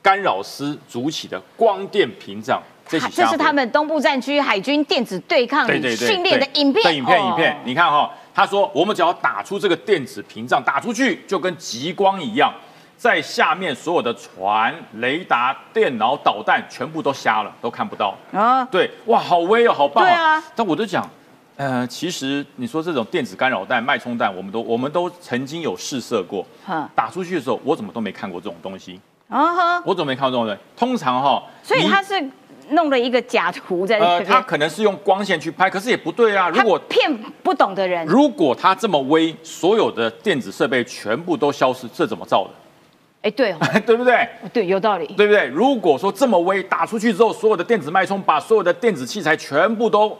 干扰丝组起的光电屏障。这是他们东部战区海军电子对抗训练的影片，的影片哦影片，你看哈、他说我们只要打出这个电子屏障，打出去就跟极光一样，在下面所有的船、雷达、电脑、导弹全部都瞎了，都看不到。啊，对，哇，好威哦，好棒、对啊。但我就讲，呃，其实你说这种电子干扰弹、脉冲弹，我们都我们都曾经有试射过。哼，打出去的时候，我怎么都没看过这种东西，啊哈，我怎么没看过这种东西？通常哈、所以你它是弄了一个假图在那呃，边。他可能是用光线去拍，可是也不对啊。如果骗不懂的人，如果他这么微，所有的电子设备全部都消失，这怎么造的？哎，对哦，对不对？对，有道理。对不对？如果说这么微打出去之后，所有的电子脉冲把所有的电子器材全部都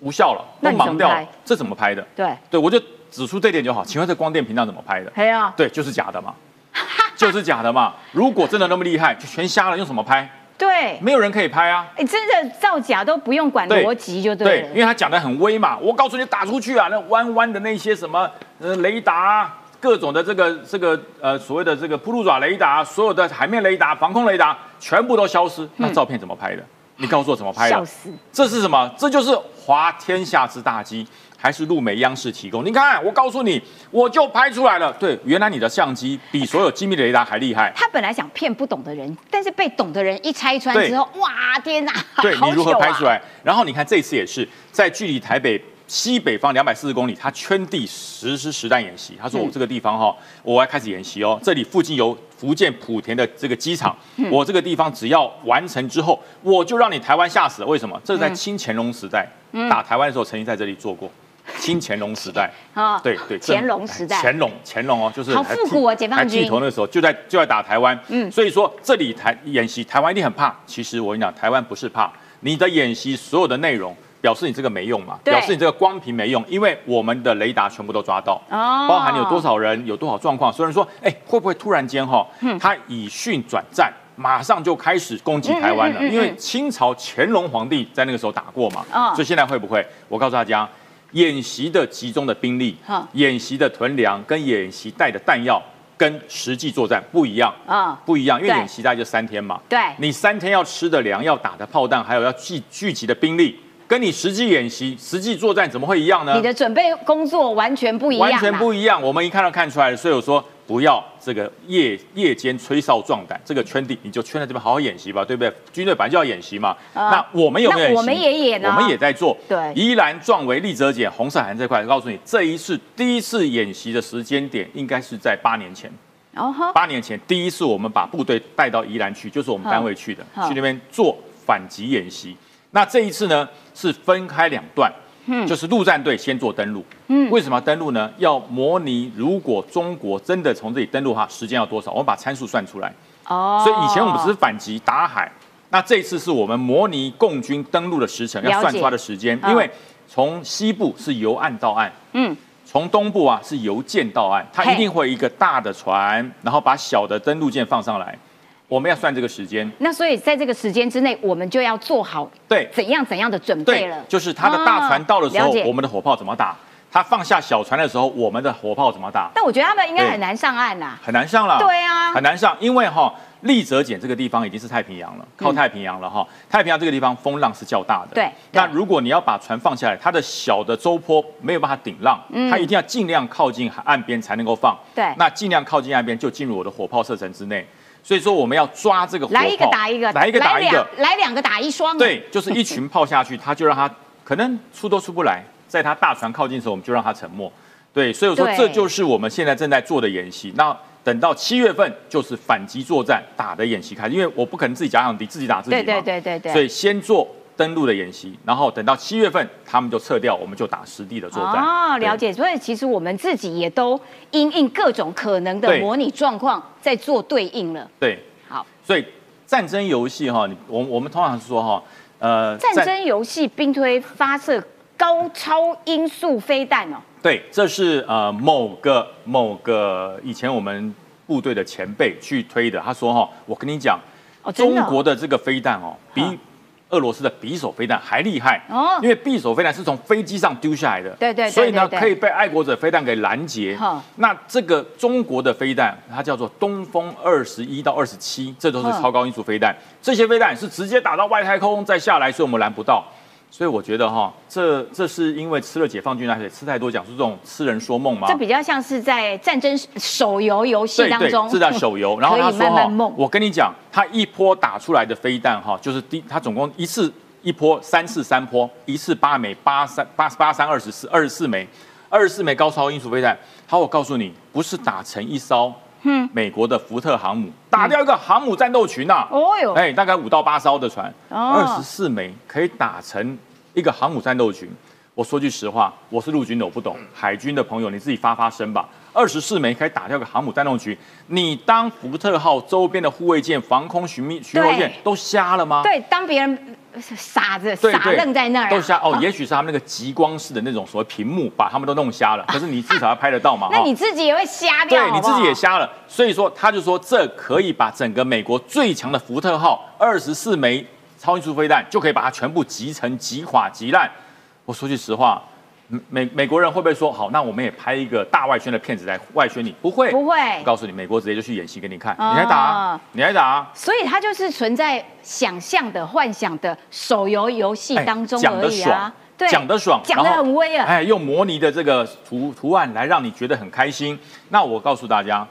无效了，都那盲掉这怎么拍的？对，对，我就指出这点就好。请问这光电频道怎么拍的？哎呀，对，就是假的嘛，就是假的嘛。如果真的那么厉害，就全瞎了，用什么拍？对，没有人可以拍啊。哎，真的造假都不用管对逻辑就对，了因。为他讲的很微嘛。我告诉你，打出去啊，那弯弯的那些什么呃雷达啊、各种的这个这个呃所谓的这个铺路爪雷达，所有的海面雷达、防空雷达全部都消失。那照片怎么拍的？你告诉我怎么拍的？笑死！这是什么？这就是滑天下之大稽，还是路美央视提供？你看，我告诉你，我就拍出来了。对，原来你的相机比所有精密的雷达还厉害。他本来想骗不懂的人，但是被懂的人一拆穿之后，哇，天哪！对好你如何拍出来？然后你看这次也是在距离台北西北方两百四十公里，他圈地实施实弹演习。他说嗯我这个地方哈、我要开始演习哦，这里附近有福建莆田的这个机场，嗯我这个地方只要完成之后，我就让你台湾吓死。为什么？这是在嗯清乾隆时代、嗯打台湾的时候，曾经在这里做过。清乾隆时代，啊对对，乾隆时代乾隆乾隆哦，就是好复古哦解放还军剃头那时候就在就在打台湾，嗯所以说这里台演习，台湾一定很怕。其实我跟你讲，台湾不是怕，你的演习所有的内容表示你这个没用嘛，表示你这个光屏没用，因为我们的雷达全部都抓到，哦包含你有多少人，有多少状况。所以人说，哎，会不会突然间哈，嗯他以讯转战？马上就开始攻击台湾了，因为清朝乾隆皇帝在那个时候打过嘛，哦所以现在会不会？我告诉大家，演习的集中的兵力好、演习的屯粮跟演习带的弹药跟实际作战不一样，啊，不一样，因为演习大概就三天嘛。对你三天要吃的粮、要打的炮弹，还有要聚聚集的兵力，跟你实际演习、实际作战怎么会一样呢？你的准备工作完全不一样，完全不一样。我们一看到看出来了，所以我说不要这个夜夜间吹哨壮胆，这个圈地你就圈在这边好好演习吧，对不对？军队本来就要演习嘛。啊那我们有没有演习？我们也演呢我们也在做。对宜兰壮围立泽检、红色海岸这块，告诉你，这一次第一次演习的时间点应该是在八年前。八年前，第一次我们把部队带到宜兰去，就是我们单位去的，去那边做反击演习。那这一次呢，是分开两段，嗯就是陆战队先做登陆。嗯为什么要登陆呢？要模拟如果中国真的从这里登陆哈，时间要多少？我们把参数算出来。哦，所以以前我们只是反击打海，那这一次是我们模拟共军登陆的时程，要算出来的时间，嗯因为从西部是由岸到岸。嗯，从东部啊是由舰到岸，它一定会有一个大的船，然后把小的登陆舰放上来。我们要算这个时间，那所以在这个时间之内，我们就要做好对怎样怎样的准备对了，。就是他的大船到的时候哦，我们的火炮怎么打？他放下小船的时候，我们的火炮怎么打？但我觉得他们应该很难上岸啦。很难上了。对啊很难上，因为哈利泽简这个地方已经是太平洋了，靠太平洋了哈。太平洋这个地方风浪是较大的。对那如果你要把船放下来，它的小的舟坡没有办法顶浪，嗯它一定要尽量靠近海岸边才能够放。对那尽量靠近岸边就进入我的火炮射程之内。所以说我们要抓这个来一个打一个，来一个打一个两，来两个打一双。对，就是一群炮下去，他就让他可能出都出不来，在他大船靠近的时候，我们就让他沉没。对，所以我说这就是我们现在正在做的演习。那等到七月份就是反击作战打的演习开始，因为我不可能自己假想敌，自己打自己嘛。对对对对对。所以先做登陆的演习，然后等到七月份他们就撤掉，我们就打实地的作战。哦，对了解。所以其实我们自己也都因应各种可能的模拟状况，在做对应了。对，好，所以战争游戏哈，你我我们通常是说哈，呃，战争游戏兵推发射高超音速飞弹哦。对，这是呃某个某个以前我们部队的前辈去推的。他说哈，我跟你讲，中国的这个飞弹哦，比俄罗斯的匕首飞弹还厉害。哦因为匕首飞弹是从飞机上丢下来的，对对对所以呢可以被爱国者飞弹给拦截。那这个中国的飞弹，它叫做东风二十一到二十七，这都是嗯超高音速飞弹。这些飞弹是直接打到外太空再下来，所以我们拦不到。所以我觉得哈，这这是因为吃了解放军奶水吃太多，讲出这种痴人说梦吗？这比较像是在战争手游游戏当中，，是在手游。然后他说哈慢慢梦，我跟你讲，他一波打出来的飞弹哈，就是第他总共一次一波三次三波，一次八枚八三八八三二十四二十四枚，二十四枚高超音速飞弹。好，我告诉你，不是打成一艘嗯，美国的福特航母打掉一个航母战斗群呐，哦哟，哎，大概五到八艘的船，二十四枚可以打成一个航母战斗群。我说句实话，我是陆军的，我不懂。海军的朋友，你自己发发声吧。二十四枚可以打掉个航母战斗群，你当福特号周边的护卫舰、防空巡觅巡逻舰都瞎了吗？对，当别人傻子傻愣在那儿，都瞎哦。也许是他们那个极光式的那种所谓屏幕，把他们都弄瞎了。可是你至少要拍得到嘛？那你自己也会瞎掉，对，你自己也瞎了。所以说，他就说这可以把整个美国最强的福特号二十四枚超音速飞弹，就可以把它全部击成、击垮、击烂。我说句实话，美美国人会不会说好？那我们也拍一个大外宣的片子来外宣你？不会，不会。我告诉你，美国直接就去演戏给你看，你来打，你来打。所以它就是存在想象的、幻想的手游游戏当中而已啊。对，讲得爽，讲得很威啊。哎，用模拟的这个图图案来让你觉得很开心。那我告诉大家，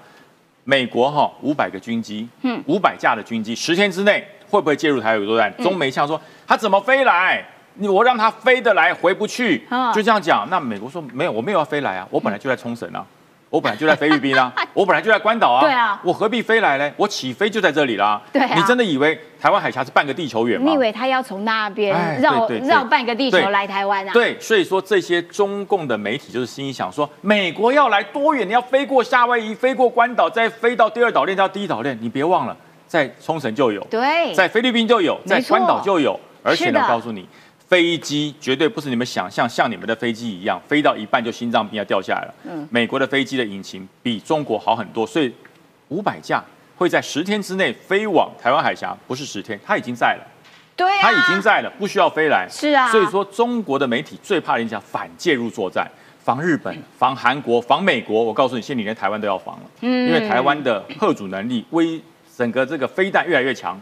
美国哈五百个军机，嗯，五百架的军机，十天之内会不会介入台海作战？中美像说他怎么飞来？你我让他飞得来回不去，就这样讲。那美国说没有，我没有要飞来啊，我本来就在冲绳啊，我本来就在菲律宾啊，我本来就在关岛啊，对啊，我何必飞来呢？我起飞就在这里啦。对，你真的以为台湾海峡是半个地球远吗？你以为他要从那边绕绕半个地球来台湾啊？对，所以说这些中共的媒体就是心里想说，美国要来多远？你要飞过夏威夷，飞过关岛，再飞到第二岛链到第一岛链，你别忘了，在冲绳就有，对，在菲律宾就有，在关岛就有，而且呢，告诉你。飞机绝对不是你们想象像你们的飞机一样，飞到一半就心脏病要掉下来了。嗯，美国的飞机的引擎比中国好很多，所以五百架会在十天之内飞往台湾海峡，不是十天，它已经在了。对，它已经在了，不需要飞来。是啊，所以说中国的媒体最怕人家反介入作战，防日本、防韩国、防美国。我告诉你，现在连台湾都要防了，嗯，因为台湾的核主能力、威整个这个飞弹越来越强。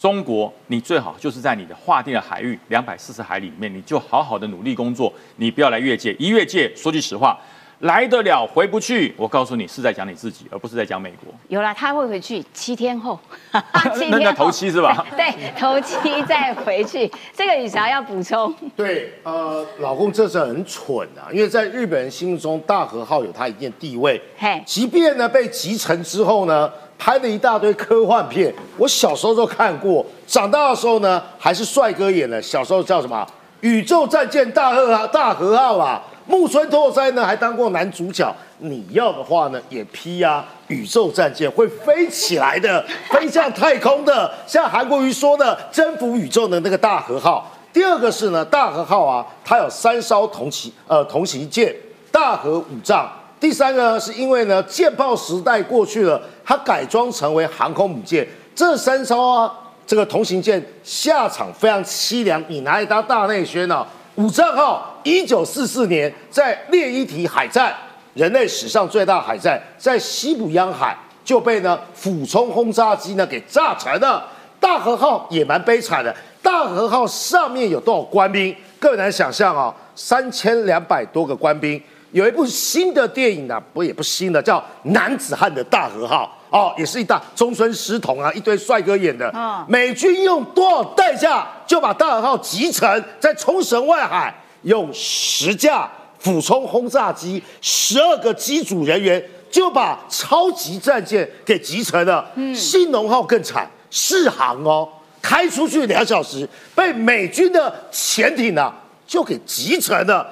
中国，你最好就是在你的划定的海域两百四十海里面，你就好好的努力工作，你不要来越界。一越界，说句实话，来得了回不去。我告诉你，是在讲你自己，而不是在讲美国。有了，他会回去七天后，那那头七是吧？对，头七再回去。这个有啥要补充？对，呃，老公这是很蠢啊，因为在日本人心目中，大和号有它一定地位。嘿，即便呢被集成之后呢。拍了一大堆科幻片，我小时候都看过，长大的时候呢还是帅哥演的。小时候叫什么《宇宙战舰大和大和号》啦，木村拓哉呢还当过男主角。你要的话呢也批啊，宇宙战舰会飞起来的，飞向太空的，像韩国瑜说的征服宇宙的那个大和号。第二个是呢，大和号啊，它有三艘同旗呃同旗舰，大和五丈。第三个呢，是因为呢，舰炮时代过去了，它改装成为航空母舰。这三艘啊，这个同型舰下场非常凄凉。你拿来当大内宣呢？五丈号，一九四四年在列伊提海战，人类史上最大海战，在西部央海就被呢俯冲轰炸机呢给炸沉了。大和号也蛮悲惨的，大和号上面有多少官兵？更难想象啊，三千两百多个官兵。有一部新的电影呢，不也不新的，叫《男子汉的大和号》哦，也是一大中村狮童啊，一堆帅哥演的。美军用多少代价就把大和号击沉，在冲绳外海用十架俯冲轰炸机，十二个机组人员就把超级战舰给击沉了。嗯，新农号更惨，试航哦，开出去两小时，被美军的潜艇啊就给击沉了。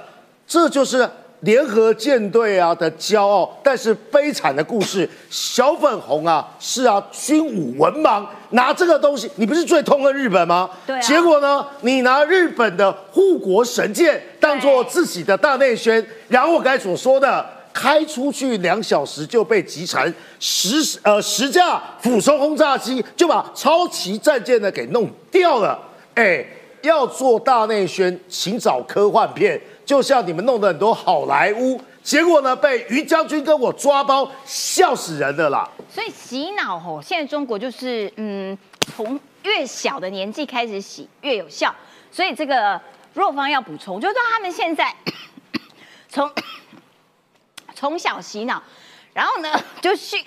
这就是。联合舰队啊的骄傲，但是悲惨的故事。小粉红啊，是啊，军武文盲，拿这个东西，你不是最痛恨日本吗？对。结果呢，你拿日本的护国神剑当做自己的大内宣，然后我刚才所说的，开出去两小时就被击沉，十呃十架俯冲轰炸机就把超级战舰呢给弄掉了。哎，要做大内宣，请找科幻片。就像你们弄的很多好莱坞，结果呢被于将军跟我抓包，笑死人了啦！所以洗脑吼，现在中国就是嗯，从越小的年纪开始洗越有效。所以这个若方要补充，就是他们现在 从从小洗脑，然后呢就训。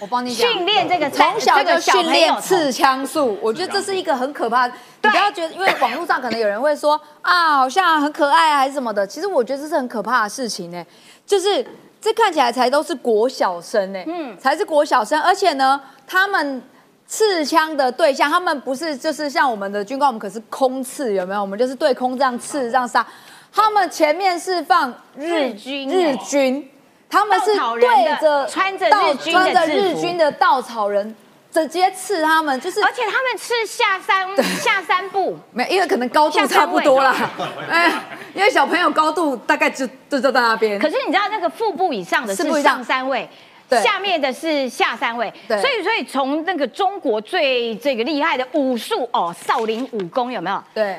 我帮你训练这个从小就训练刺枪术，我觉得这是一个很可怕。你不要觉得，因为网络上可能有人会说啊，好像很可爱啊，还是什么的。其实我觉得这是很可怕的事情呢。就是这看起来才都是国小生呢，嗯，才是国小生，而且呢，他们刺枪的对象，他们不是就是像我们的军官，我们可是空刺，有没有？我们就是对空这样刺这样杀，他们前面是放日军日军，他们是对着穿着日军的穿着日军的稻草人，直接刺他们，就是而且他们是下三下三步，没，因为可能高度差不多啦，哎，因为小朋友高度大概就就就在那边。可是你知道那个腹部以上的是上。三位。下面的是下三位，对。所以所以从那个中国最这个厉害的武术哦，少林武功有没有？对，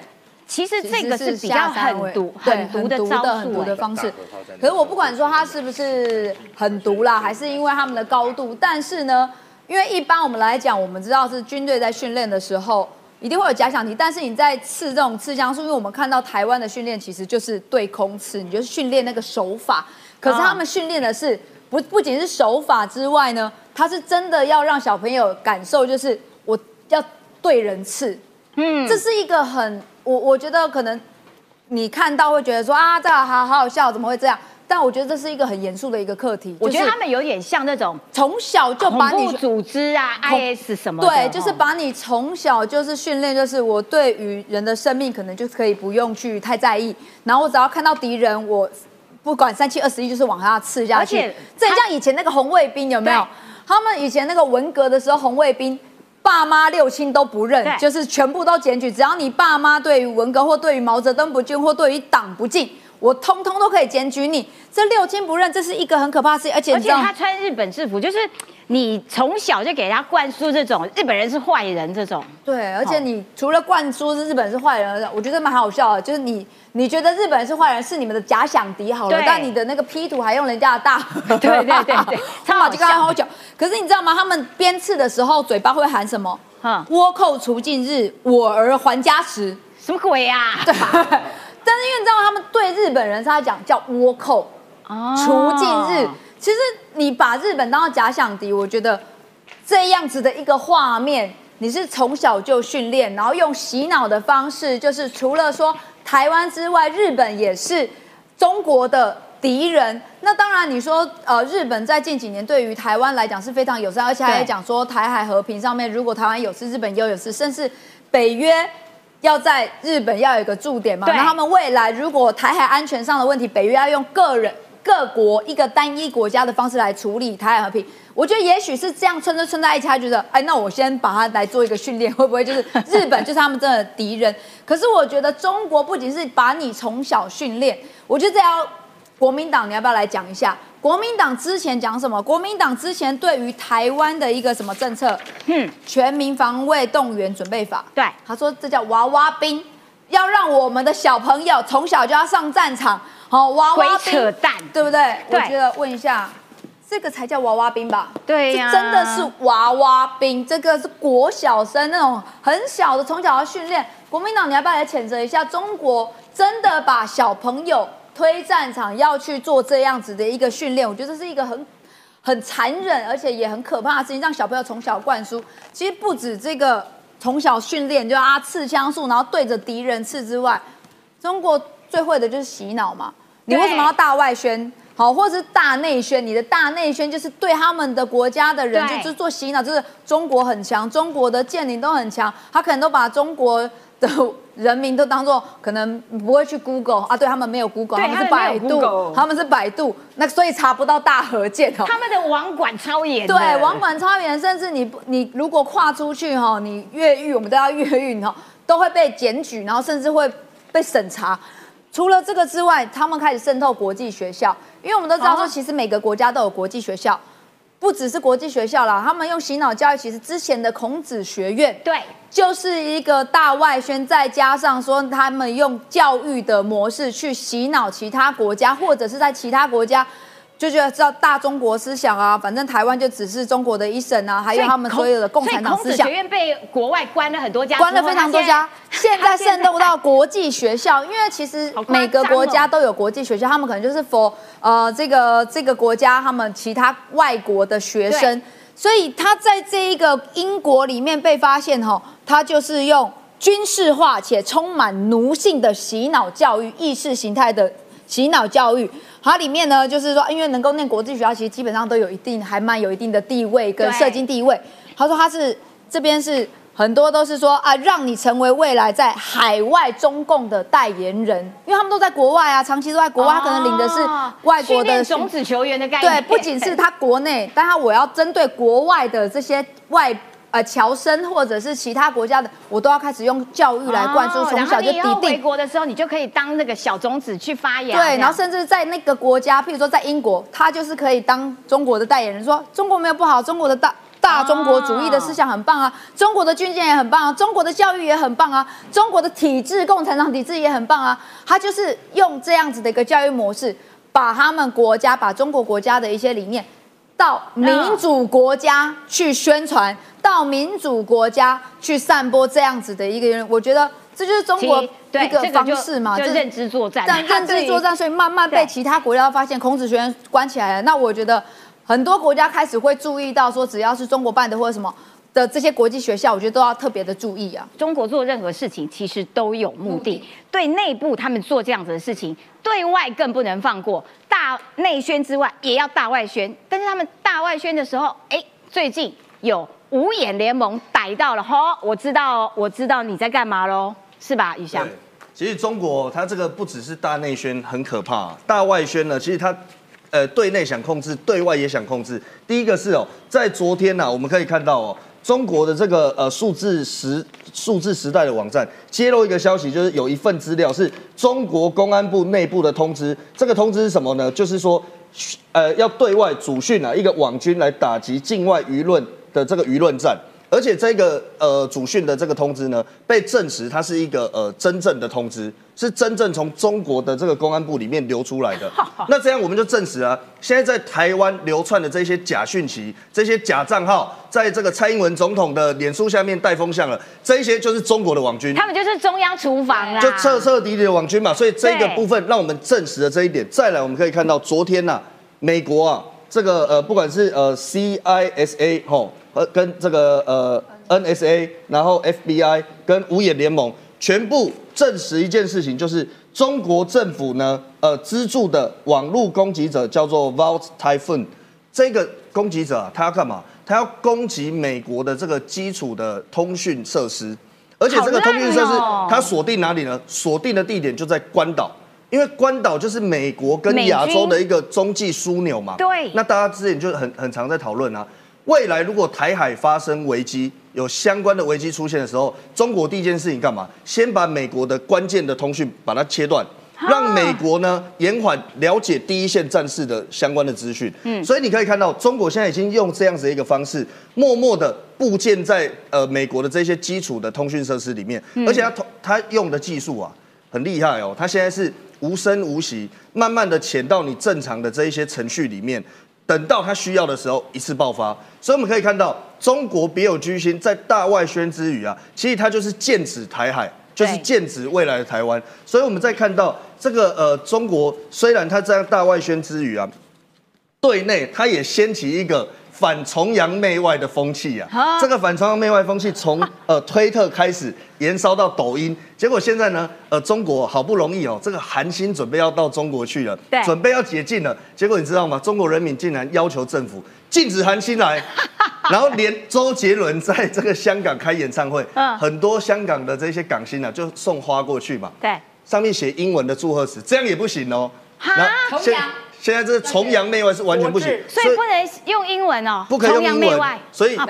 其实这个是比较下三位狠毒、对很毒的招很毒的方式。可是我不管说它是不是很毒啦，还是因为他们的高度，但是呢，因为一般我们来讲，我们知道是军队在训练的时候。一定会有假想敌，但是你在刺这种刺枪术，因为我们看到台湾的训练其实就是对空刺，你就是训练那个手法。可是他们训练的是不不仅是手法之外呢，他是真的要让小朋友感受，就是我要对人刺，嗯，这是一个很我我觉得可能你看到会觉得说啊，这好好好笑，怎么会这样？但我觉得这是一个很严肃的一个课题。我觉得他们有点像那种从小就把你组织啊、IS 什么的，对，就是哦把你从小就是训练，就是我对于人的生命可能就可以不用去太在意，然后我只要看到敌人，我不管三七二十一，就是往他刺下去。而且这像以前那个红卫兵有没有？他们以前那个文革的时候，红卫兵。爸妈六亲都不认，就是全部都检举。只要你爸妈对于文革或对于毛泽东不敬或对于党不敬，我通通都可以检举你。这六亲不认，这是一个很可怕的事情，而且而且他穿日本制服，就是你从小就给他灌输这种日本人是坏人这种。对，而且你除了灌输日本是坏人，我觉得蛮好笑的，就是你你觉得日本人是坏人，是你们的假想敌好了，但你的那个 P 图还用人家的大，对对对对他马就跟他好久。可是你知道吗？他们鞭笞的时候嘴巴会喊什么？嗯倭寇除尽日，我儿还家时。什么鬼啊？对，但是因为你知道他们对日本人他讲叫倭寇，哦除尽日。其实你把日本当做假想敌，我觉得这样子的一个画面，你是从小就训练，然后用洗脑的方式，就是除了说台湾之外，日本也是中国的敌人。那当然，你说呃，日本在近几年对于台湾来讲是非常友善，而且还讲说台海和平上面，如果台湾有事，日本也有事，甚至北约。要在日本要有一个驻点嘛？那他们未来如果台海安全上的问题，北约要用个人各国一个单一国家的方式来处理台海和平。我觉得也许是这样村村村在一起，他觉得，哎，那我先把它来做一个训练，会不会就是日本就是他们真的敌人？可是我觉得中国不仅是把你从小训练，我觉得这要国民党你要不要来讲一下？国民党之前讲什么？国民党之前对于台湾的一个什么政策？嗯，全民防卫动员准备法。对，他说这叫娃娃兵，要让我们的小朋友从小就要上战场。好、娃娃兵，鬼扯淡对不对？对我觉得问一下，这个才叫娃娃兵吧？对呀这真的是娃娃兵，这个是国小生那种很小的，从小要训练。国民党，你要不要来谴责一下？中国真的把小朋友推战场，要去做这样子的一个训练，我觉得这是一个很很残忍，而且也很可怕的事情，让小朋友从小灌输。其实不止这个从小训练，就啊刺枪术，然后对着敌人刺之外，中国最会的就是洗脑嘛。你为什么要大外宣？好，或者是大内宣？你的大内宣就是对他们的国家的人，对就是做洗脑，就是中国很强，中国的剑灵都很强，他可能都把中国的人民都当做可能不会去 Google 啊，对他们没有 Google，他们是百度他们是百度，那所以查不到大河舰哦。他们的网管超严的，对，网管超严，甚至你不你如果跨出去哈，你越狱，我们都要越狱哈，都会被检举，然后甚至会被审查。除了这个之外，他们开始渗透国际学校，因为我们都知道说，哦其实每个国家都有国际学校，不只是国际学校啦，他们用洗脑教育，其实之前的孔子学院对，就是一个大外宣，再加上说他们用教育的模式去洗脑其他国家，或者是在其他国家就觉得知道大中国思想啊，反正台湾就只是中国的一省啊，还有他们所有的共产党思想所以孔子学。院被国外关了很多家，关了非常多家，现在渗透到国际学校，因为其实每个国家都有国际学校，他们可能就是 for 呃这个这个国家他们其他外国的学生，所以他在这一个英国里面被发现哈，他就是用军事化且充满奴性的洗脑教育、意识形态的洗脑教育。它里面呢就是说，因为能够念国际学校，其实基本上都有一定还蛮有一定的地位跟社经地位。他说他是这边是很多都是说啊，让你成为未来在海外中共的代言人，因为他们都在国外啊，长期都在国外，他可能领的是外国的练种子球员的概念，对，不仅是他国内，但他我要针对国外的这些外呃乔生或者是其他国家的，我都要开始用教育来灌输，哦从小就然后你以后回。国的时候，你就可以当那个小种子去发言。对，然后甚至在那个国家，譬如说在英国，他就是可以当中国的代言人，说中国没有不好，中国的大大中国主义的思想很棒啊，中国的军舰也很棒啊，中国的教育也很棒啊，中国的体制，共产党体制也很棒啊。他就是用这样子的一个教育模式，把他们国家，把中国国家的一些理念。到民主国家去宣传，到民主国家去散播这样子的一个人，我觉得这就是中国一个方式嘛，这就认知作战但认知作战，所以慢慢被其他国家发现孔子学院关起来了。那我觉得很多国家开始会注意到说，只要是中国办的或者什么的这些国际学校，我觉得都要特别的注意啊。中国做任何事情其实都有目的，对内部他们做这样子的事情，对外更不能放过。大内宣之外，也要大外宣。但是他们大外宣的时候，哎，最近有五眼联盟逮到了，吼，我知道，我知道你在干嘛喽，是吧，雨翔？其实中国它这个不只是大内宣很可怕，大外宣呢，其实它呃对内想控制，对外也想控制。第一个是哦，在昨天呢、我们可以看到哦，中国的这个呃数字时数字时代的网站揭露一个消息，就是有一份资料是中国公安部内部的通知。这个通知是什么呢？就是说，呃，要对外主训啊，一个网军来打击境外舆论的这个舆论战。而且这个呃主训的这个通知呢，被证实它是一个呃真正的通知，是真正从中国的这个公安部里面流出来的。那这样我们就证实啊，现在在台湾流窜的这些假讯息、这些假账号，在这个蔡英文总统的脸书下面带风向了，这一些就是中国的网军。他们就是中央厨房啦，就彻彻底底的网军嘛，所以这个部分让我们证实了这一点。再来，我们可以看到昨天呐、美国啊，这个呃，不管是呃 CISA 吼，呃跟这个呃 NSA，然后 FBI 跟五眼联盟，全部证实一件事情，就是中国政府呢，呃资助的网络攻击者叫做 Vault Typhoon，这个攻击者啊，他要干嘛？他要攻击美国的这个基础的通讯设施。而且这个通讯设施好烂哦，它锁定哪里呢？锁定的地点就在关岛，因为关岛就是美国跟亚洲的一个中继枢纽嘛。对那大家之前就很很常在讨论啊，未来如果台海发生危机，有相关的危机出现的时候，中国第一件事情干嘛？先把美国的关键的通讯把它切断。让美国呢延缓了解第一线战事的相关的资讯，嗯，所以你可以看到，中国现在已经用这样子的一个方式，默默的部件在呃美国的这些基础的通讯设施里面，而且它通它用的技术啊很厉害哦，它现在是无声无息，慢慢的潜到你正常的这一些程序里面，等到他需要的时候一次爆发。所以我们可以看到，中国别有居心，在大外宣之余啊，其实它就是剑指台海。就是剑指未来的台湾，所以我们在看到这个呃，中国虽然它这样大外宣之余啊，对内它也掀起一个反崇洋媚外的风气啊。这个反崇洋媚外风气从 呃推特开始延烧到抖音，结果现在呢，呃，中国好不容易哦，这个韩星准备要到中国去了，对准备要解禁了，结果你知道吗？中国人民竟然要求政府禁止韩星来。然后连周杰伦在这个香港开演唱会，嗯很多香港的这些港星啊，就送花过去嘛，对，上面写英文的祝贺词，这样也不行哦。哈然后现在这个崇洋媚外是完全不行，所以不能用英文哦，不可以用崇洋英文所以啊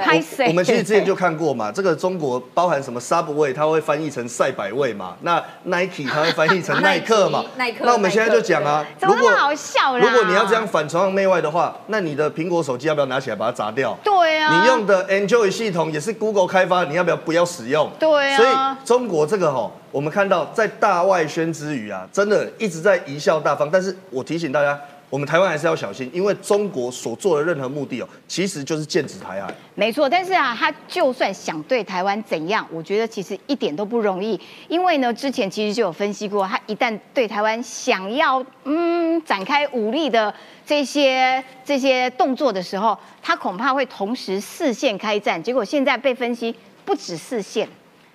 我们其实之前就 看过嘛，这个中国包含什么 Subway，它会翻译成赛百味嘛，那 Nike 它会翻译成耐克嘛耐克那我们现在就讲啊，怎么那么好笑啦？如果你要这样反崇洋媚外的话，那你的苹果手机要不要拿起来把它砸掉？对啊，你用的 Android 系统也是 Google 开发，你要不要不要使用？对啊所以中国这个吼，我们看到在大外宣之余啊，真的一直在贻笑大方。但是我提醒大家，我们台湾还是要小心，因为中国所做的任何目的哦，其实就是剑指台海。没错，但是啊，他就算想对台湾怎样，我觉得其实一点都不容易，因为呢，之前其实就有分析过，他一旦对台湾想要嗯展开武力的这些这些动作的时候，他恐怕会同时四线开战。结果现在被分析不止四线，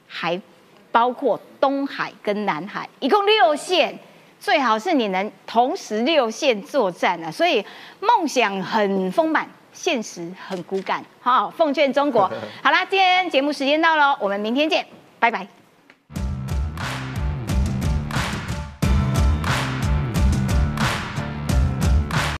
还包括东海跟南海，一共六线。最好是你能同时六线作战啊。所以梦想很丰满，现实很骨感。好，奉劝中国。好啦，今天节目时间到喽，我们明天见，拜拜。